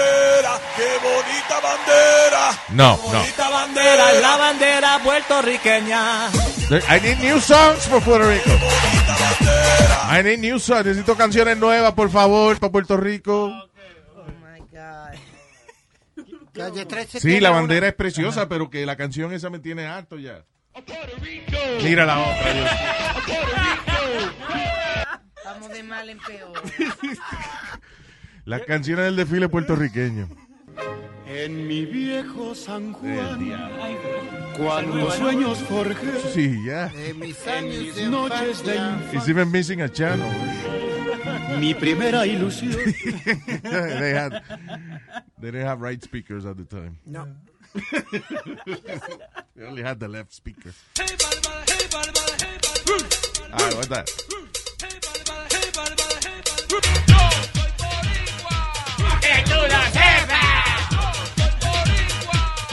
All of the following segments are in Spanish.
bandera! ¡Qué bonita bandera! No, no. Bonita bandera es la bandera puertorriqueña. There- I need new songs for Puerto Rico. I need new songs. Necesito canciones nuevas, por favor, para Puerto Rico. Calle 13 Sí, la una- bandera es preciosa, pero que la canción esa me tiene harto ya. Mira la otra. Dios. Vamos de mal en peor. Las canciones del desfile puertorriqueño. En mi viejo San Juan, cuando sueños forjé, Sí, ya. De mis en años mis de noches de infancia. It's even missing a channel. mi primera ilusión. they had they didn't have right speakers at the time. No. They only had the left speaker. All right, what's that?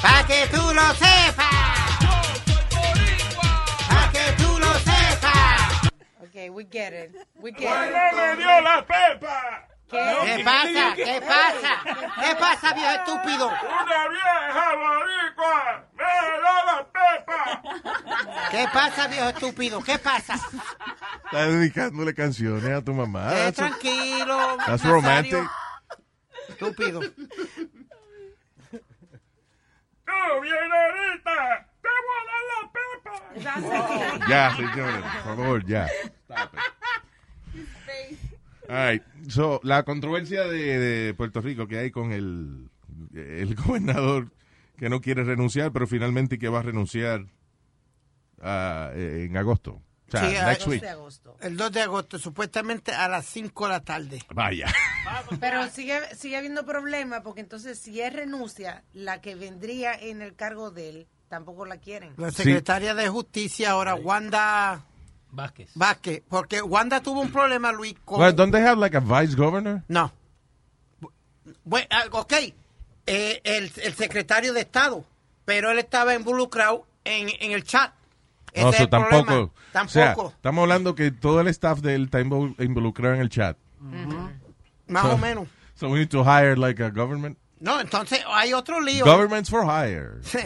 Pa' que tú lo sepas. Pa' que tú lo sepas. Ok, we get it. We get it. me dio la pepa! ¿Qué pasa? ¿Qué pasa? ¿Qué pasa, viejo estúpido? ¡Una vieja boricua! ¡Me dio la pepa! ¿Qué pasa, viejo estúpido? ¿Qué pasa? Estás dedicándole canciones a tu mamá. Eh, That's- tranquilo. That's Nazario. romantic. Estúpido. ¡Tú, bien ahorita! ¡Te voy a dar la pepa! Ya, señores, por favor, ya. Stop it. All right. So, la controversia de, de Puerto Rico que hay con el, el gobernador que no quiere renunciar, pero finalmente que va a renunciar ah, en agosto. O sea, Sí, next 2 week. de agosto. El 2 de agosto, supuestamente a las 5 de la tarde. Vaya. Pero sigue, sigue habiendo problemas porque entonces si él renuncia, la que vendría en el cargo de él tampoco la quieren. La Sí. secretaria de Justicia ahora, Wanda Vázquez. Vázquez, porque Wanda tuvo un problema, Luis, con... Well, don't they have like a vice governor? No. Bueno, ah, ok, eh, el, el secretario de Estado, pero él estaba involucrado en, en el chat. Ese No, es so el problema. tampoco. O sea, Tampoco, estamos hablando que todo el staff de él está invol- involucrado en el chat. más so- o menos. So we need to hire like a government. No, entonces hay otro lío. Governments for hire. Sí.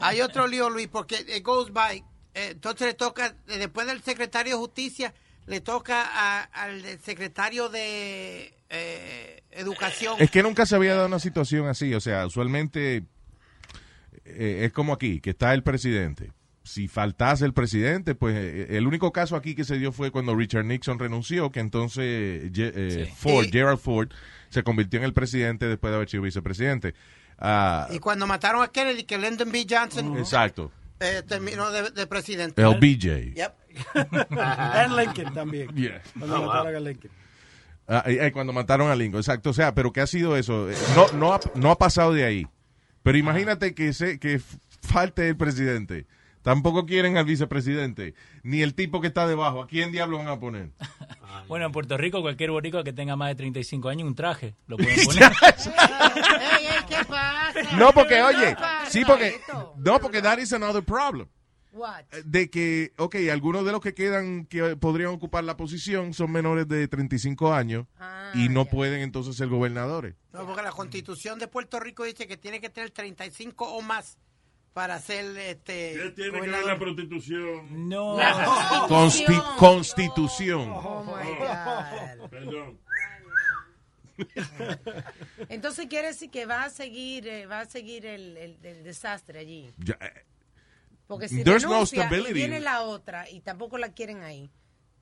Hay otro lío, Luis, porque it goes by. eh, entonces le toca, después del secretario de Justicia, le toca a- al secretario de eh, Educación. Es que nunca se había dado una situación así. O sea, usualmente eh, es como aquí, que está el presidente. Si faltase el presidente, pues eh, el único caso aquí que se dio fue cuando Richard Nixon renunció, que entonces eh, Ford, Y- Gerald Ford, se convirtió en el presidente después de haber sido vicepresidente. Ah, Y cuando mataron a Kennedy, que Lyndon B. Johnson Exacto. eh, terminó de, de presidente. El BJ. Yep. En Lincoln también. Yeah. Cuando mataron a Lincoln. Ah, eh, eh, cuando mataron a Lincoln, exacto. O sea, pero ¿qué ha sido eso? Eh, No, no, ha, no ha pasado de ahí. Pero imagínate que, se, que falte el presidente. Tampoco quieren al vicepresidente. Ni el tipo que está debajo. ¿A quién diablos van a poner? Bueno, en Puerto Rico, cualquier boricua que tenga más de 35 años, un traje, lo pueden poner. Ey, ey, ¿Qué pasa? No, porque, ¿Qué oye, pasa? sí, porque, no, porque that is another problem. What? De que, ok, algunos de los que quedan que podrían ocupar la posición son menores de 35 años Ah, y no ya. pueden entonces ser gobernadores. No, porque la constitución de Puerto Rico dice que tiene que tener 35 o más para ser este. gobernador. prostitución? No. Consti- constitución. Oh my God. Perdón. Entonces quiere decir que va a seguir, eh, va a seguir el, el- el desastre allí. Ya, eh, Porque si There's no y viene la otra y tampoco la quieren ahí,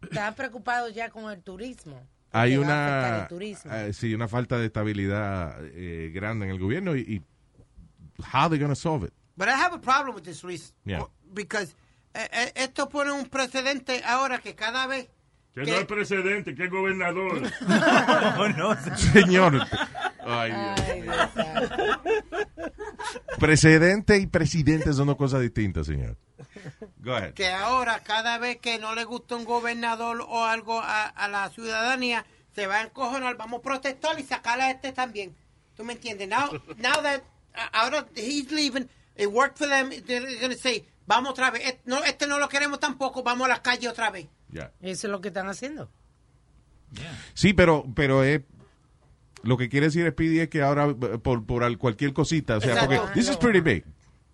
están preocupados ya con el turismo. hay una el turismo. eh, sí una falta de estabilidad eh, grande en el gobierno y, y how they gonna solve it But I have a problem with this, Luis. Yeah. Because eh, eh, esto pone un precedente ahora que cada vez Que ¿Qué? no es presidente, que es gobernador. No, no. Señor. Ay, Dios. Precedente y presidente son dos cosas distintas, señor. Go ahead. que ahora cada vez que no le gusta un gobernador o algo a, a la ciudadanía se va a encojonar, vamos a protestar y sacar a este también. ¿Tú me entiendes? Now, now that uh, ahora he's leaving, it worked for them, they're gonna say, vamos otra vez, este no, este no lo queremos tampoco, vamos a las calles otra vez. Ya. Eso es lo que están haciendo. Sí, pero, pero es. Lo que quiere decir Speedy es que ahora, por, por al- cualquier cosita, o sea, Exacto. porque this is pretty big.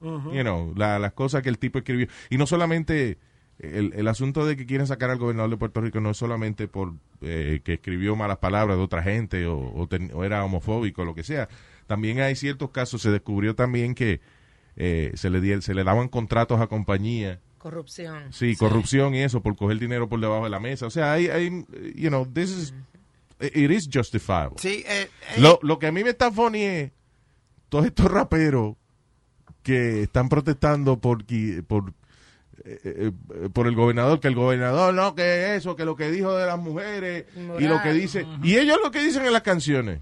You know, la- las cosas que el tipo escribió. Y no solamente el, el asunto de que quieren sacar al gobernador de Puerto Rico no es solamente por eh, que escribió malas palabras de otra gente o, o ten- o era homofóbico o lo que sea. También hay ciertos casos, se descubrió también que eh, se, le di- se le daban contratos a compañías Corrupción. Sí, corrupción y eso por coger dinero por debajo de la mesa. O sea, hay, hay you know, this is, it is justifiable. Sí, eh, eh, Lo, lo que a mí me está funny es todos estos raperos que están protestando por, qui- por, eh, eh, por el gobernador, que el gobernador no, que eso, que lo que dijo de las mujeres y lo que dice. Y ellos lo que dicen en las canciones.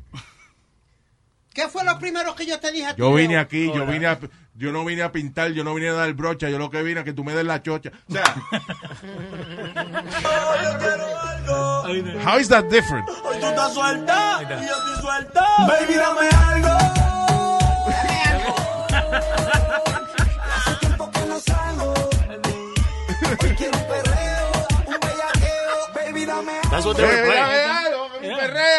¿Qué fue lo primero que yo te dije a ti? Yo vine aquí, yo vine a, yo no vine a pintar, yo no vine a dar brocha, yo lo que vine a que tú me des la chocha. O sea, how is that different? Hoy tú estás suelta y yo estoy suelta. Baby, dame algo. Hace tiempo que no salgo. Hoy quiero un perreo, un bellaqueo. Baby, dame algo. Baby, dame algo, un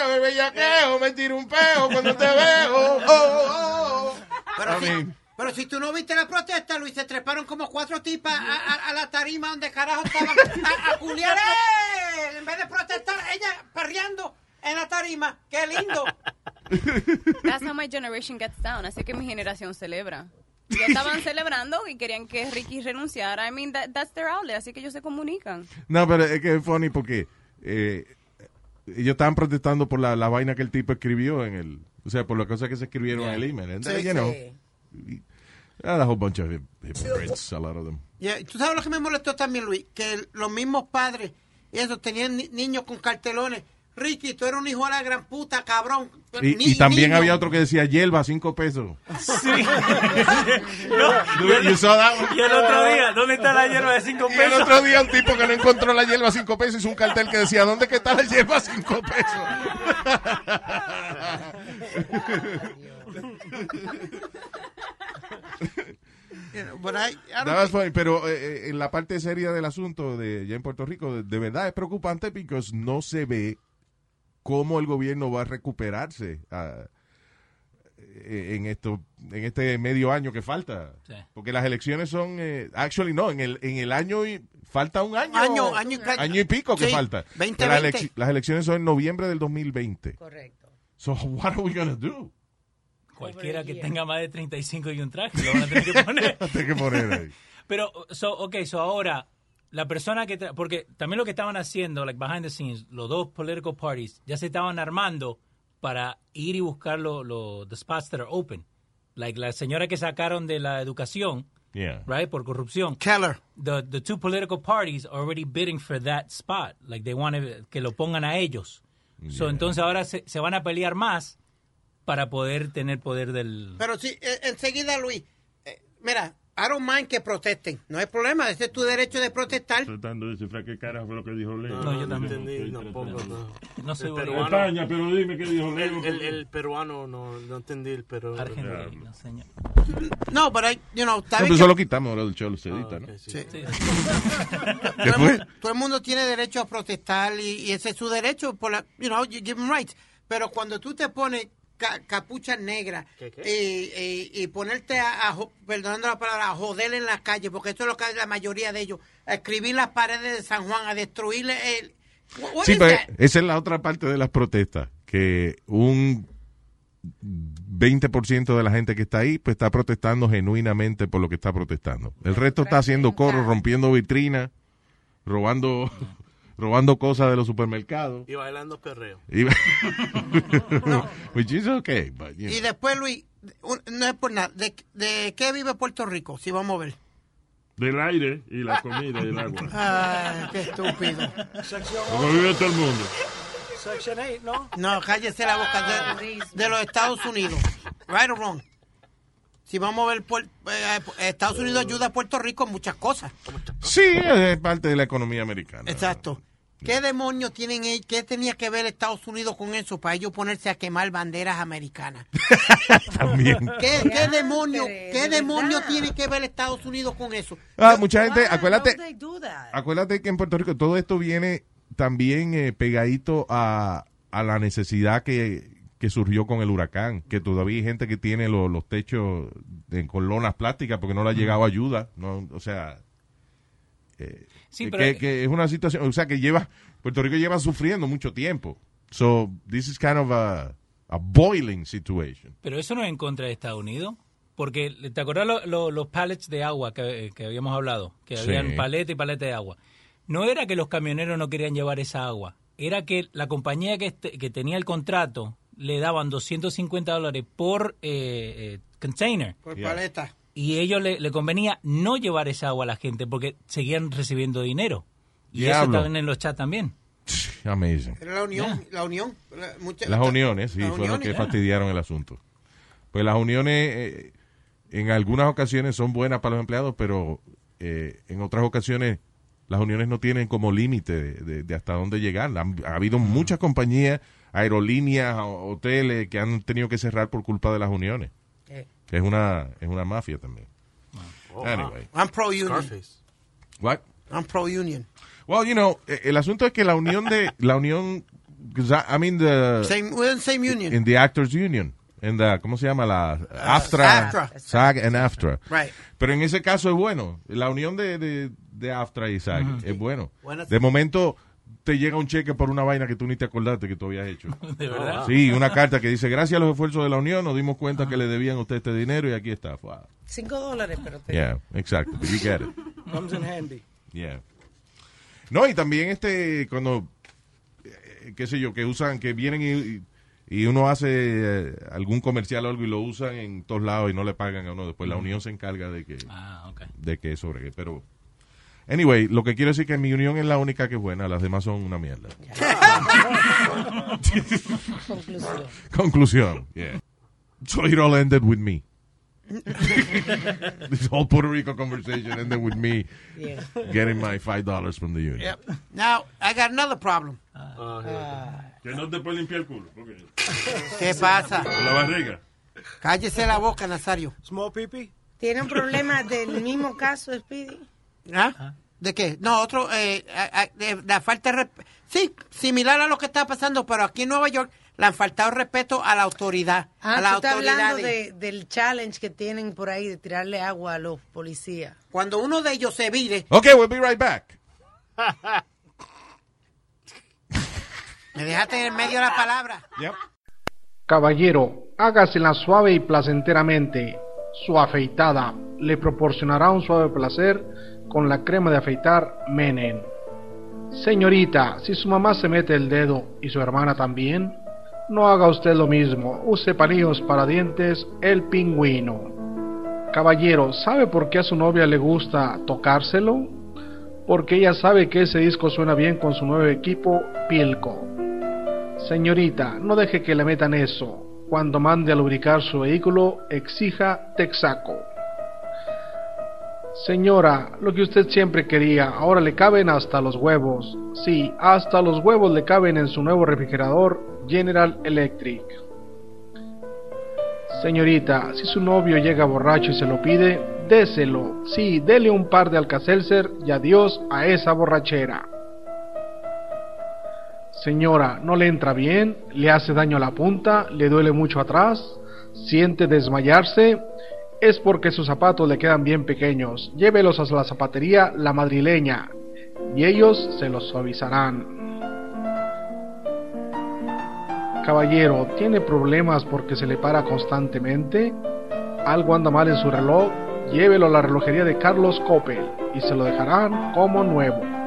perreo, el bellaqueo, me tiro un peo cuando te veo. Oh, oh, oh. Pero, si, pero si tú no viste la protesta, Luis, se treparon como cuatro tipas a, a- a la tarima donde carajo estaban a, a culiar. ¡Eh! En vez de protestar, ella perreando en la tarima. ¡Qué lindo! That's how my generation gets down. Así que mi generación celebra. Ya estaban celebrando y querían que Ricky renunciara. I mean, that, that's their outlet. Así que ellos se comunican. No, pero es que es funny porque eh, ellos estaban protestando por la, la vaina que el tipo escribió en el, o sea, por las cosas que se escribieron en el email. And, Sí, you know, Sí. a whole bunch of hypocrites, a lot of them. Yeah, ¿Tú sabes lo que me molestó también, Luis? Que los mismos padres y eso tenían ni- niños con cartelones. Ricky, tú eres un hijo de la gran puta, cabrón. Y, Ni- y también niño. había otro que decía hierba, cinco pesos. Sí. You- you saw that one? Y el otro día, ¿dónde está la hierba de 5 Y el pesos? otro día un tipo que no encontró la hierba a cinco pesos hizo un cartel que decía, ¿dónde que está la hierba a cinco pesos? You know, but I- I don't That was think- funny, pero eh, eh, en la parte seria del asunto de ya en Puerto Rico, de, de verdad es preocupante porque no se ve cómo el gobierno va a recuperarse ah, eh, en esto en este medio año que falta. Sí. Porque las elecciones son eh, actually no, en el en el año y falta un año Año, año y año y pico que Sí, falta. 2020. Que las, elec- las elecciones son en noviembre del 2020. Correcto. So what are we gonna do? Cualquiera que tenga más de 35 y un traje lo van a tener que poner. Que poner ahí. Pero, so, ok, so ahora, la persona que... tra- Porque también lo que estaban haciendo, like behind the scenes, los dos political parties ya se estaban armando para ir y buscar los lo, the spots that are open. Like la señora que sacaron de la educación, Yeah. right, por corrupción. Keller. The, the two political parties are already bidding for that spot. Like they want que lo pongan a ellos. So, entonces ahora se, se van a pelear más para poder tener poder del... Pero sí, eh, enseguida, Luis, eh, mira, I don't mind que protesten. No hay problema, ese es tu derecho de protestar. Tratando de descifrar qué carajo fue lo que dijo Leo. No, yo también. entendí, tampoco, no. No soy peruano, España, pero dime qué dijo Leo. el, el, el peruano no, no entendí el peruano. Argentino, señor. No, pero, you know, está No, bien pero eso lo quitamos ahora del show, se Ah, edita, ¿no? ok, sí. Sí. Sí. todo, el fue? mundo, todo el mundo tiene derecho a protestar y, y ese es su derecho, por la, you know, you give them rights. Pero cuando tú te pones ca- capucha negra ¿Qué, qué? Y, y- y ponerte a, a perdonando la palabra, a joder en la calle, porque eso es lo que hace la mayoría de ellos, a escribir las paredes de San Juan, a destruirle el... Sí, pero that? esa es la otra parte de las protestas, que un 20% de la gente que está ahí, pues está protestando genuinamente por lo que está protestando. El resto está haciendo coro, rompiendo vitrinas, robando, robando cosas de los supermercados. Y bailando perreo. Y- Which is okay, but, you Y know. después, Luis, no es por nada, ¿de, de qué vive Puerto Rico? Si vamos a ver. Del aire y la comida y el agua. Ay, qué estúpido. Como vive todo el mundo. Section 8, ¿no? No, cállese la boca de, de los Estados Unidos. Right or wrong. Si vamos a ver, Puer- eh, Estados Unidos ayuda a Puerto Rico en muchas cosas. Sí, es parte de la economía americana. Exacto. ¿Qué demonios tienen ellos? ¿Qué tenía que ver Estados Unidos con eso para ellos ponerse a quemar banderas americanas? También. ¿Qué, qué demonio, qué demonio tiene que ver Estados Unidos con eso? Ah, mucha gente, acuérdate, acuérdate que en Puerto Rico todo esto viene también eh, pegadito a, a la necesidad que, que surgió con el huracán, que todavía hay gente que tiene lo- los techos de- con lonas plásticas porque no le ha llegado ayuda, no, o sea, eh, Sí, que, pero- que es una situación, o sea, que lleva, Puerto Rico lleva sufriendo mucho tiempo. So, this is kind of a, a boiling situation. Pero eso no es en contra de Estados Unidos. Porque, ¿te acordás lo- lo- los pallets de agua que, que habíamos hablado? Que Sí. habían paleta y paleta de agua. No era que los camioneros no querían llevar esa agua. Era que la compañía que, este- que tenía el contrato le daban 250 dólares por eh, eh, container. Por Yeah. paleta. Y ellos le, le convenía no llevar esa agua a la gente porque seguían recibiendo dinero. Y eso estaban en los chats también. Amazing. Era la unión, la unión. la- mucha- Las uniones, sí, Las fueron uniones, que fastidiaron el asunto. Pues las uniones eh, en algunas ocasiones son buenas para los empleados, pero eh, en otras ocasiones las uniones no tienen como límite de, de- de hasta dónde llegar. Han- ha habido muchas compañías, aerolíneas, ho- hoteles que han tenido que cerrar por culpa de las uniones. Eh. Que es una, es una mafia también. Anyway. I'm pro union. Scarface. What? I'm pro union. Well, you know, eh, el asunto es que la unión de, la unión, I I mean the, Same, we're in same union. in the Actors Union, en the, ¿cómo se llama? La AFTRA, AFTRA. SAG and AFTRA. Right. Pero en ese caso es bueno. La unión de, de, de AFTRA y SAG es bueno. De momento te llega un cheque por una vaina que tú ni te acordaste que tú habías hecho. De verdad. Sí, una carta que dice, gracias a los esfuerzos de la unión nos dimos cuenta que le debían a usted este dinero y aquí está. Wow. Cinco dólares, pero te... Yeah, exacto. You get it. Comes in handy. Yeah. No, y también este, cuando, eh, qué sé yo, que usan, que vienen y, y uno hace eh, algún comercial o algo y lo usan en todos lados y no le pagan a uno. Después la unión se encarga de que, Ah, ok. de que sobre Pero, anyway, lo que quiero decir que mi unión es la única que es buena, las demás son una mierda. Conclusión. Conclusión. Yeah. So it all ended with me. this whole Puerto Rico conversation ended with me Yeah. getting my five dollars from the union. Yep. Now, I got another problem. Que no te puede limpiar el culo. ¿Qué pasa? Con la barriga. Cállese la boca, Nazario. Small pee ¿Tiene un problema del mismo caso, Speedy? ¿Ah? ¿De qué? No, otro, eh, a- a- de, la falta de respeto. Sí, similar a lo que está pasando, pero aquí en Nueva York le han faltado respeto a la autoridad. Ah, a la tú estás hablando de, del challenge que tienen por ahí de tirarle agua a los policías. Cuando uno de ellos se vire, Okay, we'll be right back. me dejaste en el medio de la palabra. Yep. Caballero, hágasela suave y placenteramente. Su afeitada le proporcionará un suave placer con la crema de afeitar Menen. Señorita, si su mamá se mete el dedo y su hermana también, no haga usted lo mismo. Use palillos para dientes El Pingüino. Caballero, ¿sabe por qué a su novia le gusta tocárselo? Porque ella sabe que ese disco suena bien con su nuevo equipo Pilco. Señorita, no deje que le metan eso. Cuando mande a lubricar su vehículo, exija Texaco. Señora, lo que usted siempre quería, ahora le caben hasta los huevos. Sí, hasta los huevos le caben en su nuevo refrigerador General Electric. Señorita, si su novio llega borracho y se lo pide, déselo. Sí, dele un par de Alcacelser y adiós a esa borrachera. Señora, ¿no le entra bien? ¿Le hace daño a la punta? ¿Le duele mucho atrás? ¿Siente desmayarse? Es porque sus zapatos le quedan bien pequeños. Llévelos a la zapatería La Madrileña y ellos se los suavizarán. Caballero, ¿tiene problemas porque se le para constantemente? ¿Algo anda mal en su reloj? Llévelo a la relojería de Carlos Coppel y se lo dejarán como nuevo.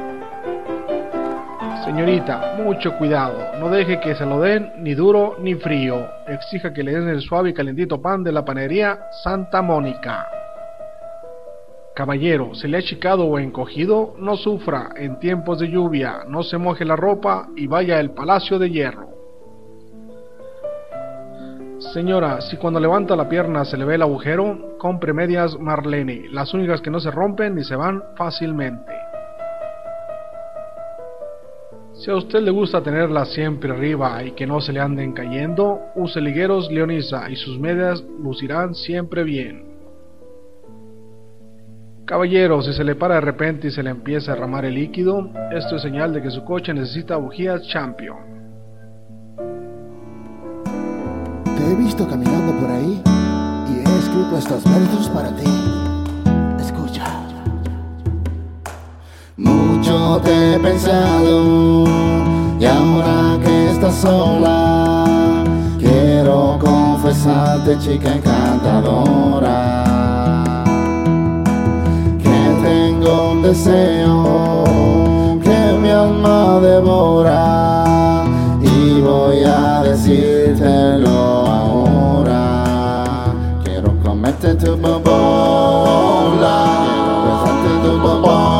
Señorita, mucho cuidado, no deje que se lo den ni duro ni frío. Exija que le den el suave y calentito pan de la panería Santa Mónica. Caballero, se le ha achicado o encogido, no sufra, en tiempos de lluvia, no se moje la ropa y vaya al Palacio de Hierro. Señora, si cuando levanta la pierna se le ve el agujero, compre medias Marlene, las únicas que no se rompen ni se van fácilmente. Si a usted le gusta tenerlas siempre arriba y que no se le anden cayendo, use ligueros Leonisa y sus medias lucirán siempre bien. Caballero, si se le para de repente y se le empieza a derramar el líquido, esto es señal de que su coche necesita bujías Champion. Te he visto caminando por ahí y he escrito estos versos para ti. Mucho te he pensado y ahora que estás sola, quiero confesarte, chica encantadora, que tengo un deseo que mi alma devora y voy a decírtelo ahora. Quiero comerte tu bobola, quiero besarte tu bobola.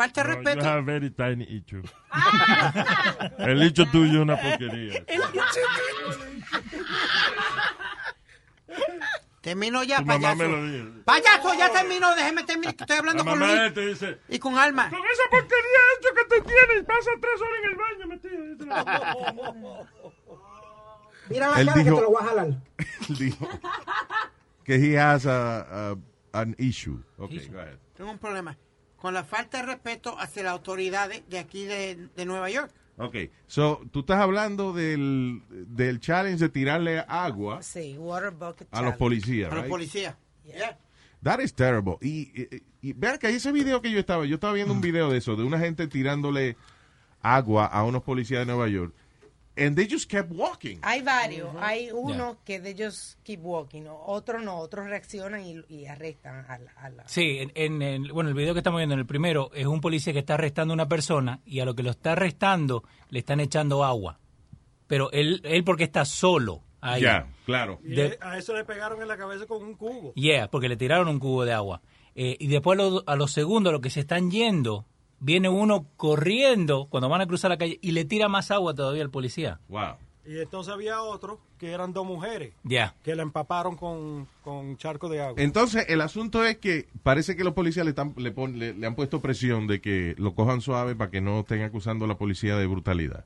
Falta de You respeto. have very tiny issue. El hecho tuyo es una porquería. Termino ya, Tu mamá payaso. me lo dijo. Payaso, ya termino, déjeme terminar, que estoy hablando La con mamá Luis. te dice, Y con Alma. con esa porquería hecho que tú tienes, pasa tres horas en el baño metido. Mira la Él cara dijo- que te lo voy a jalar. Él dijo que he has a, a- an issue. Okay, go ahead. Tengo un problema con la falta de respeto hacia las autoridades de aquí de, de Nueva York. Ok, so, tú estás hablando del, del challenge de tirarle agua Sí, water bucket a los policías, A los policías. Yeah. That is terrible. Y, y, y vean que ese video que yo estaba, yo estaba viendo un video de eso, de una gente tirándole agua a unos policías de Nueva York. And they just kept walking. Hay varios. Hay uno que de ellos keep walking, otros no, otros reaccionan y, y arrestan a la, a la- Sí, en, en bueno, el video que estamos viendo en el primero es un policía que está arrestando a una persona y a lo que lo está arrestando le están echando agua. Pero él, él porque está solo ahí. Ya, claro. Y De- a eso le pegaron en la cabeza con un cubo. Yeah, porque le tiraron un cubo de agua. Eh, y después a los, a los segundos, los que se están yendo, viene uno corriendo cuando van a cruzar la calle y le tira más agua todavía al policía. Wow. Y entonces había otro que eran dos mujeres Ya. que la empaparon con, con charco de agua. Entonces, el asunto es que parece que los policías le, están- le, pon- le- le han puesto presión de que lo cojan suave para que no estén acusando a la policía de brutalidad.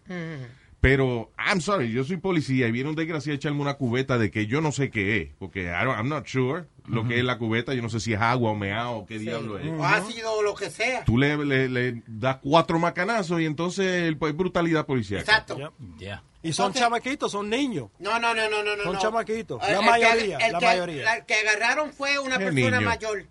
Pero, I'm sorry, yo soy policía y viene un desgraciado a echarme una cubeta de que yo no sé qué es, porque I don't- I'm not sure. Lo que es la cubeta, yo no sé si es agua o meao o qué diablo es. O ácido o lo que sea. Tú le, le, le das cuatro macanazos y entonces el- es brutalidad policial. Exacto. Y son chamaquitos, son niños. No, no, no, no, no. Son no. chamaquitos. La el mayoría, que, el la que- mayoría. la que agarraron fue una ¿Qué persona niño? mayor.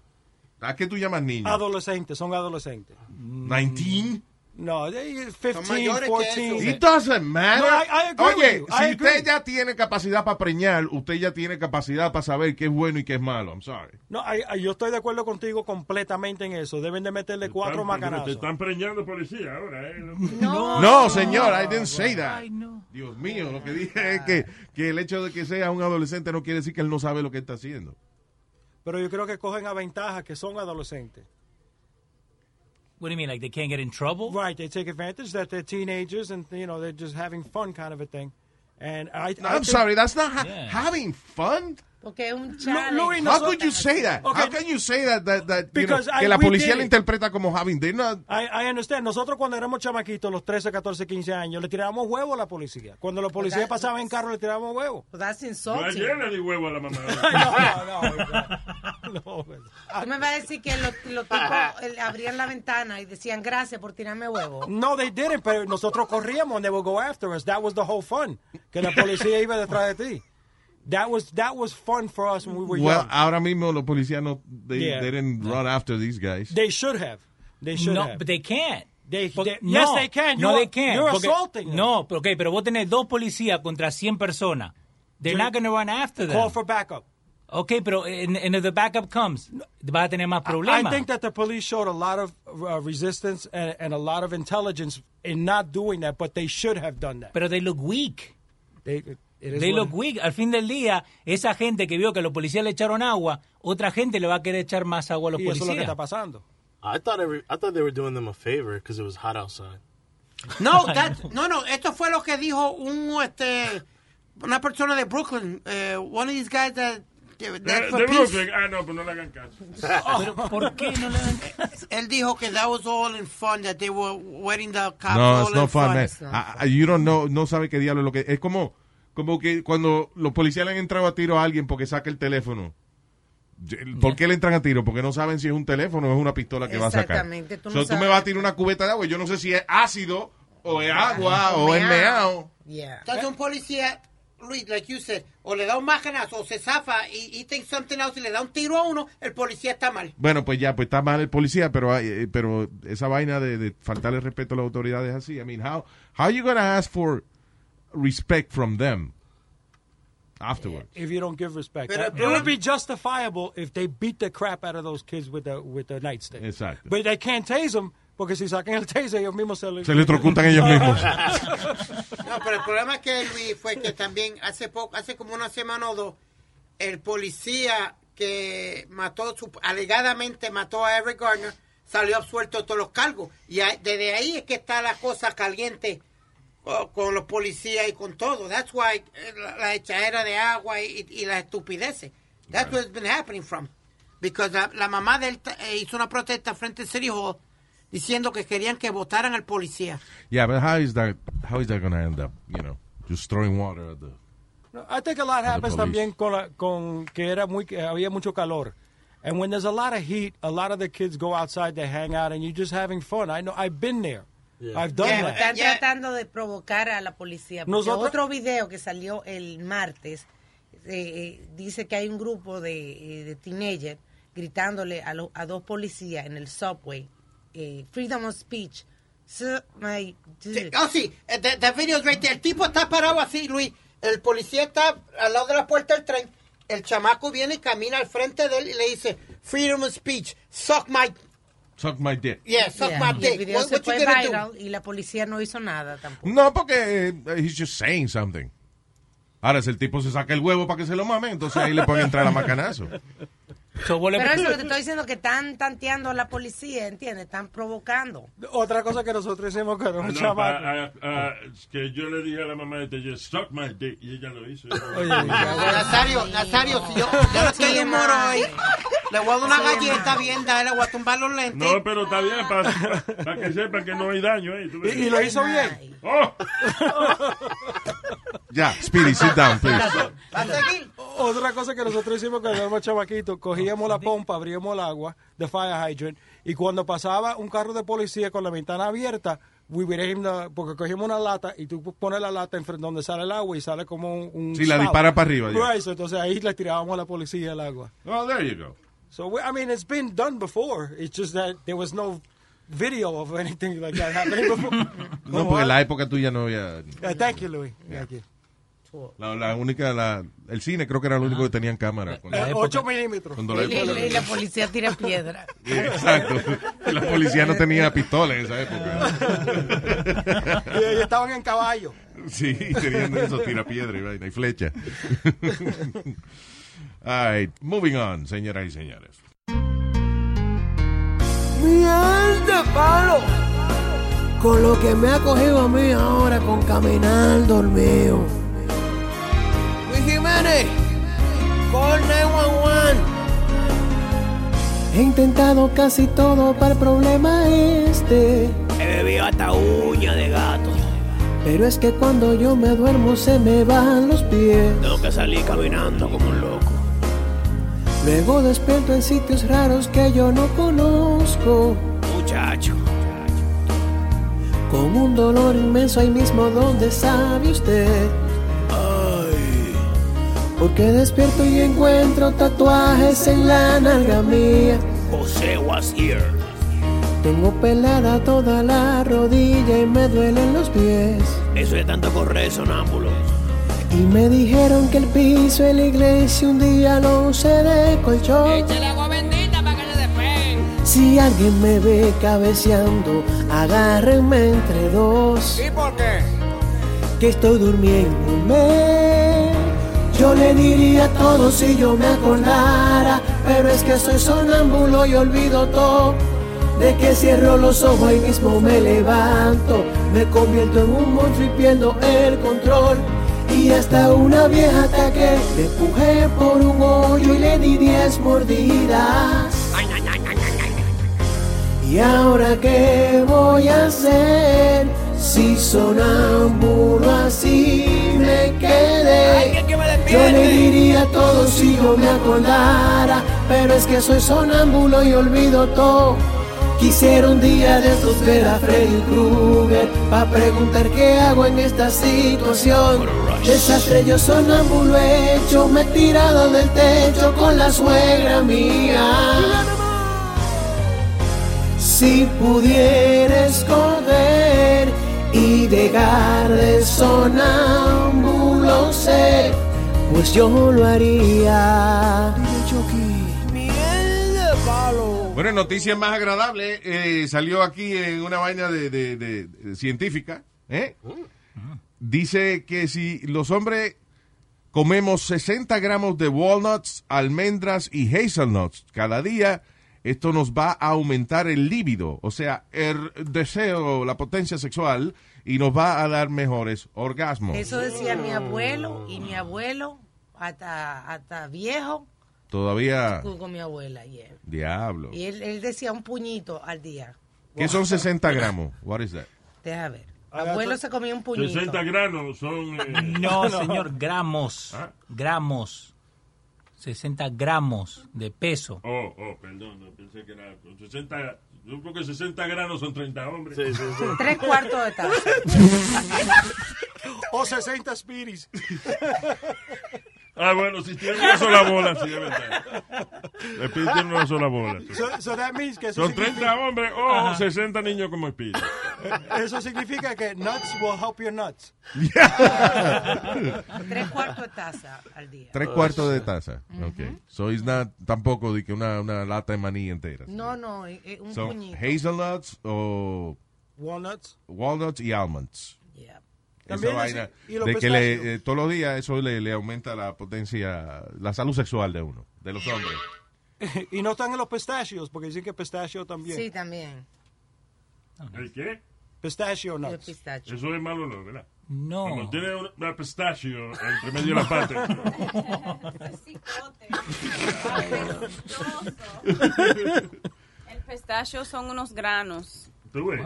¿A qué tú llamas niño? Adolescentes, son adolescentes. 19? No, they 15, mayores que 14. It doesn't matter. No, I- I agree with Oye, you. I si agree. usted ya tiene capacidad para preñar, usted ya tiene capacidad para saber qué es bueno y qué es malo. I'm sorry. No, I- I- yo estoy de acuerdo contigo completamente en eso. Deben de meterle cuatro Están- Te macanazos. están preñando policía ahora, ¿eh? No, señor, I didn't say that. Dios mío, lo que dije es que, que el hecho de que sea un adolescente no quiere decir que él no sabe lo que está haciendo. Pero yo creo que cogen a ventaja que son adolescentes. What do you mean, like they can't get in trouble? Right, they take advantage that they're teenagers and, you know, they're just having fun kind of a thing. And I, No, I I'm think- sorry, that's not ha- Yeah. having fun. Porque es un challenge. Luis, How could you say that? Okay. How can you say that, that, that you know, I- que la policía it. interpreta como having? They're not- I, I understand. Nosotros cuando éramos chamaquitos, los 13, 14, 15 años, le tirábamos huevo a la policía. Cuando los policías that- pasaban en carro, le tirábamos huevo. Well, that's No insulting. ayer le di huevo a la mamá. no, no. Tú me vas a decir que los, los tipos abrían la ventana y decían gracias por tirarme huevo. No, they didn't, pero nosotros corríamos and they would go after us. That was the whole fun. Que la policía iba detrás de ti. That was, that was fun for us when we were young. Well, young. ahora mismo los policías no, they, Yeah. they didn't run after these guys. They should have. They should no, have. but they can't. They, Porque- they- yes, no, they can. No, You're- they can't. You're porque- assaulting them. No, pero, okay, pero vos tenés dos policías contra 100 personas. They're You- not going to run after them. Call for backup. Okay, pero and, and if the backup comes, vas a tener más problemas. I think that the police showed a lot of uh, resistance and, and a lot of intelligence in not doing that, but they should have done that. Pero they look weak. They, what- look weak. Al fin del día, esa gente que vio que los policías le echaron agua, otra gente le va a querer echar más agua a los y eso es lo que policías. está pasando. I thought every, I thought they were doing them a favor because it was hot outside. No, that- no, no, esto fue lo que dijo un, este, una persona de Brooklyn. eh, one of these guys that, De, that's for de peace. Brooklyn. Ah, no, pues no le hagan caso. Pero, ¿Por qué no le dan Él dijo que that was all in fun, that they were wetting the cops No, it's in not fun, man. Ah, you don't know, no sabe qué diablo es lo que es como como que cuando los policías le han entrado a tiro a alguien porque saca el teléfono. ¿Por qué le entran a tiro? Porque no saben si es un teléfono o es una pistola que va a sacar. Exactamente, tú no So, tú me vas a tirar una cubeta de agua, yo no sé si es ácido o es agua o es meao. Yeah. Entonces un policía, Luis, like you said, o le da un macanazo o se zafa y he thinks something else y le da un tiro a uno, el policía está mal. Bueno, pues ya, pues está mal el policía, pero hay- eh, pero esa vaina de, de faltarle respeto a las autoridades así. I mean, how how you gonna ask for respect from them afterwards? If you don't give respect, Pero el it would be justifiable if they beat the crap out of those kids with the with the nightstick. Exacto. But they can't tase them porque si sacan el taser ellos mismos se le Se electrocutan ellos mismos. No, pero el problema que Luis fue que también hace poco, hace como una semana o dos, el policía que mató, su- alegadamente mató a Eric Garner, salió absuelto de todos los cargos. Y desde ahí es que está la cosa caliente con los policías y con todo. That's why eh, la, la echadera de agua y, y las estupideces. That's where it's been happening from. Because la, la mamá de él eh, hizo una protesta frente al City Hall diciendo que querían que votaran al policía. Yeah, but how is that how is that gonna end up? You know, just throwing water at the No, I think a lot happens también con, la- con que era muy que había mucho calor. And when there's a lot of heat, a lot of the kids go outside, they hang out, and you're just having fun. I know, I've been there. I've done that. Están tratando de provocar a la policía. Nosotros- otro video que salió el martes eh, eh, dice que hay un grupo de, eh, de teenagers gritándole a, lo- a dos policías en el subway, eh, freedom of speech. Suck my. Oh, sí, the, the video is right there. El tipo está parado así, Luis. El policía está al lado de la puerta del tren. El chamaco viene y camina al frente de él y le dice, freedom of speech, suck my... suck my dick. Yeah, suck Yeah. my Y el dick. video What, se what fue viral do? y la policía no hizo nada tampoco. No, porque eh, he's just saying something. Ahora, si el tipo se saca el huevo para que se lo mame, entonces ahí le pueden entrar a macanazo. Pero eso te estoy diciendo que están tanteando a la policía, ¿entiendes? Están provocando. Otra cosa que nosotros hicimos con Ah, un no, chamaco. pa- ah, ah, que yo le dije a la mamá de Telle, suck my dick, y ella lo hizo. Nazario, Nazario, si yo, yo no estoy de moro hoy, le voy a dar una galleta bien, dale, le voy a tumbar los lentes. No, pero está bien, para que sepan que no hay daño. Y, y lo hizo bien. ¡Oh! Ya, Speedy, sit down, please. ¿Va a seguir? Otra cosa que nosotros hicimos cuando éramos chavaquitos, cogíamos la pompa, abríamos el agua de fire hydrant y cuando pasaba un carro de policía con la ventana abierta, we the- porque cogíamos una lata y tú pones la lata enfrente donde sale el agua y sale como un, un Sí, la dispara para arriba, ya. Right, entonces ahí le tirábamos a la policía el agua. Oh, there you go. So we, I mean, it's been done before. It's just that there was no video of anything like that happening before. No, porque en la época tuya no había... Uh, thank you, Louis. Thank you. La, la única, la, el cine creo que era el único que tenían cámara. Cuando- Eh, 8 milímetros. Y, época- y- y la policía tira piedra. Exacto. La policía no tenía pistola en esa época. Y, y estaban en caballo. Sí, tenían eso, tira piedra y vaina y flecha. All right, moving on, señoras y señores. Miel de palo. Con lo que me ha cogido a mí ahora con caminar dormido. Jiménez, call 911. He intentado casi todo para el problema este. He bebido hasta uña de gato. Pero es que cuando yo me duermo se me van los pies. Tengo que salir caminando como un loco. Luego despierto en sitios raros que yo no conozco. Muchacho. Con un dolor inmenso ahí mismo donde sabe usted. Porque despierto y encuentro tatuajes en la nalga mía. José was here. Tengo pelada toda la rodilla y me duelen los pies. Eso es tanto correr sonámbulo. Y me dijeron que el piso en la iglesia un día lo usé de colchón. Échale agua bendita para que se despeguen. Si alguien me ve cabeceando, agárrenme entre dos. ¿Y por qué? Que estoy durmiéndome. Yo le diría todo si yo me acordara, pero es que soy sonámbulo y olvido todo. De que cierro los ojos y mismo me levanto, me convierto en un monstruo y pierdo el control. Y hasta una vieja ataque le empujé por un hoyo y le di diez mordidas. ¿Y ahora qué voy a hacer? Si sonámbulo así me quedé. Yo le diría todo si yo me acordara, pero es que soy sonámbulo y olvido todo. Quisiera un día de estos ver a Freddy Krueger Pa' preguntar qué hago en esta situación Desastre yo sonámbulo hecho Me he tirado del techo con la suegra mía Si pudiera escoger y dejar de sonámbulo ser Pues yo lo haría Bueno, noticias más agradables. eh, salió aquí en una vaina de- de- de científica. ¿eh? Dice que si los hombres comemos 60 gramos de walnuts, almendras y hazelnuts cada día, esto nos va a aumentar el líbido, o sea, el deseo, la potencia sexual, y nos va a dar mejores orgasmos. Eso decía mi abuelo y mi abuelo, hasta, hasta viejo, Todavía, con mi abuela ayer. diablo. Y él, él decía un puñito al día. ¿Qué son 60 gramos? What is that? Deja ver. Abuelo se comía un puñito. 60 granos son... eh, No, señor, gramos. Gramos. 60 gramos de peso. Oh, oh, perdón, no, pensé que era con 60... Yo creo que 60 granos son 30 hombres. Tres cuartos de taza. O 60 spiris. Ah, bueno, si tiene una sola bola, sí, es verdad. El Speedy tiene una sola bola. sí. So, so that means que Son 30 significa- hombres o Ajá. 60 niños como Speedy. Eso significa que nuts will help your nuts. Tres cuartos de taza al día. Tres cuartos de taza. Ok. So it's not tampoco de que una, una lata de maní entera. No, no, eh, eh, un Son puñito. hazelnuts o Walnuts. walnuts y almonds. Esa También vaina y de que le, eh, todos los días eso le, le aumenta la potencia, la salud sexual de uno, de los hombres. y no están en los pistachios, porque dicen que pistachio también. Sí, también. ¿El qué? Pistachio El nuts. Eso es malo, ¿no? ¿Verdad? No. Cuando tiene una, una pistachio entre medio de la pata. El pistacho son unos granos. Tú ves,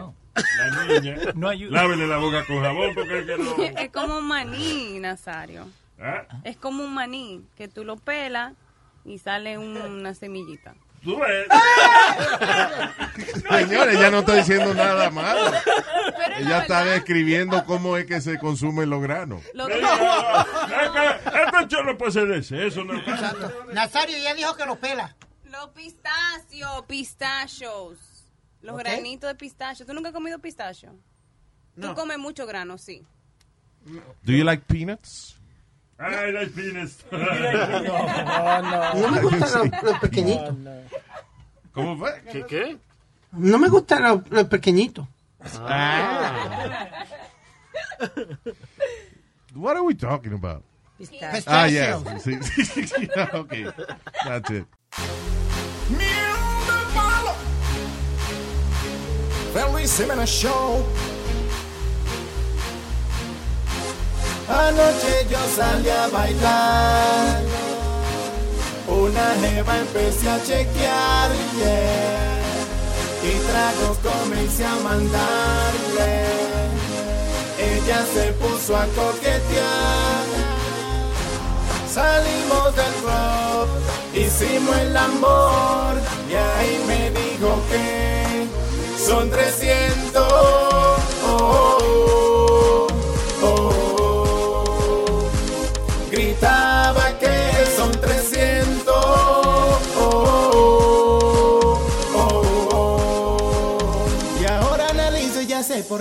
la niña, No ayuda. lávele la boca con jabón porque es que no... Es como maní, Nazario. Es como un maní, que tú lo pelas y sale un- una semillita. Tú ves. Señores, ella no está diciendo nada malo. Pero Ella la está verdad. describiendo cómo es que se consumen los granos. Lo que Este no puede ser ese, eso no. Nazario ya dijo que lo pela. Los pistachos, pistachos. Los Ok. granitos de pistacho. ¿Tú nunca has comido pistacho? No. Tú comes mucho grano, sí. Do you like peanuts? Ay, las pines. No, no. No me gustan los, los pequeñitos. ¿Cómo fue? ¿Qué? ¿Qué? No me gustan los, los pequeñitos. Ah. What are we talking about? Pistacho. Ah, yeah. Okay. That's it. Luis Jiménez Show. Anoche yo salí a bailar. Una jeva empecé a chequear, yeah. Y tragos comencé a mandarle. Ella se puso a coquetear. Salimos del club, hicimos el amor. Y ahí me dijo que son 300. Oh, oh,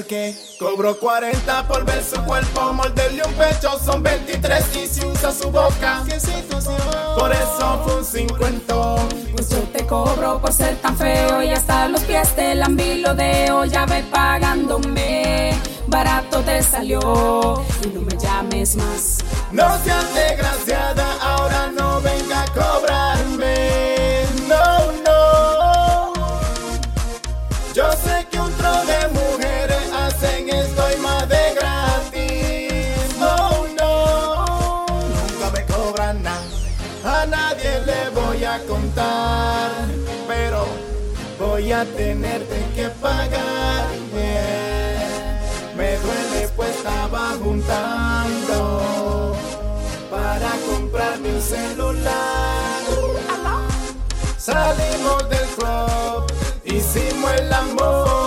qué. Cobro 40 por ver su cuerpo, morderle un pecho son 23 y si usa su boca. Por eso fue un 50. Pues yo te cobro por ser tan feo y hasta los pies te lambilodeo. Ya ve pagándome, barato te salió y no me llames más. No seas desgraciada, a tenerte que pagar. Me duele pues estaba juntando para comprarme un celular. Salimos del club, hicimos el amor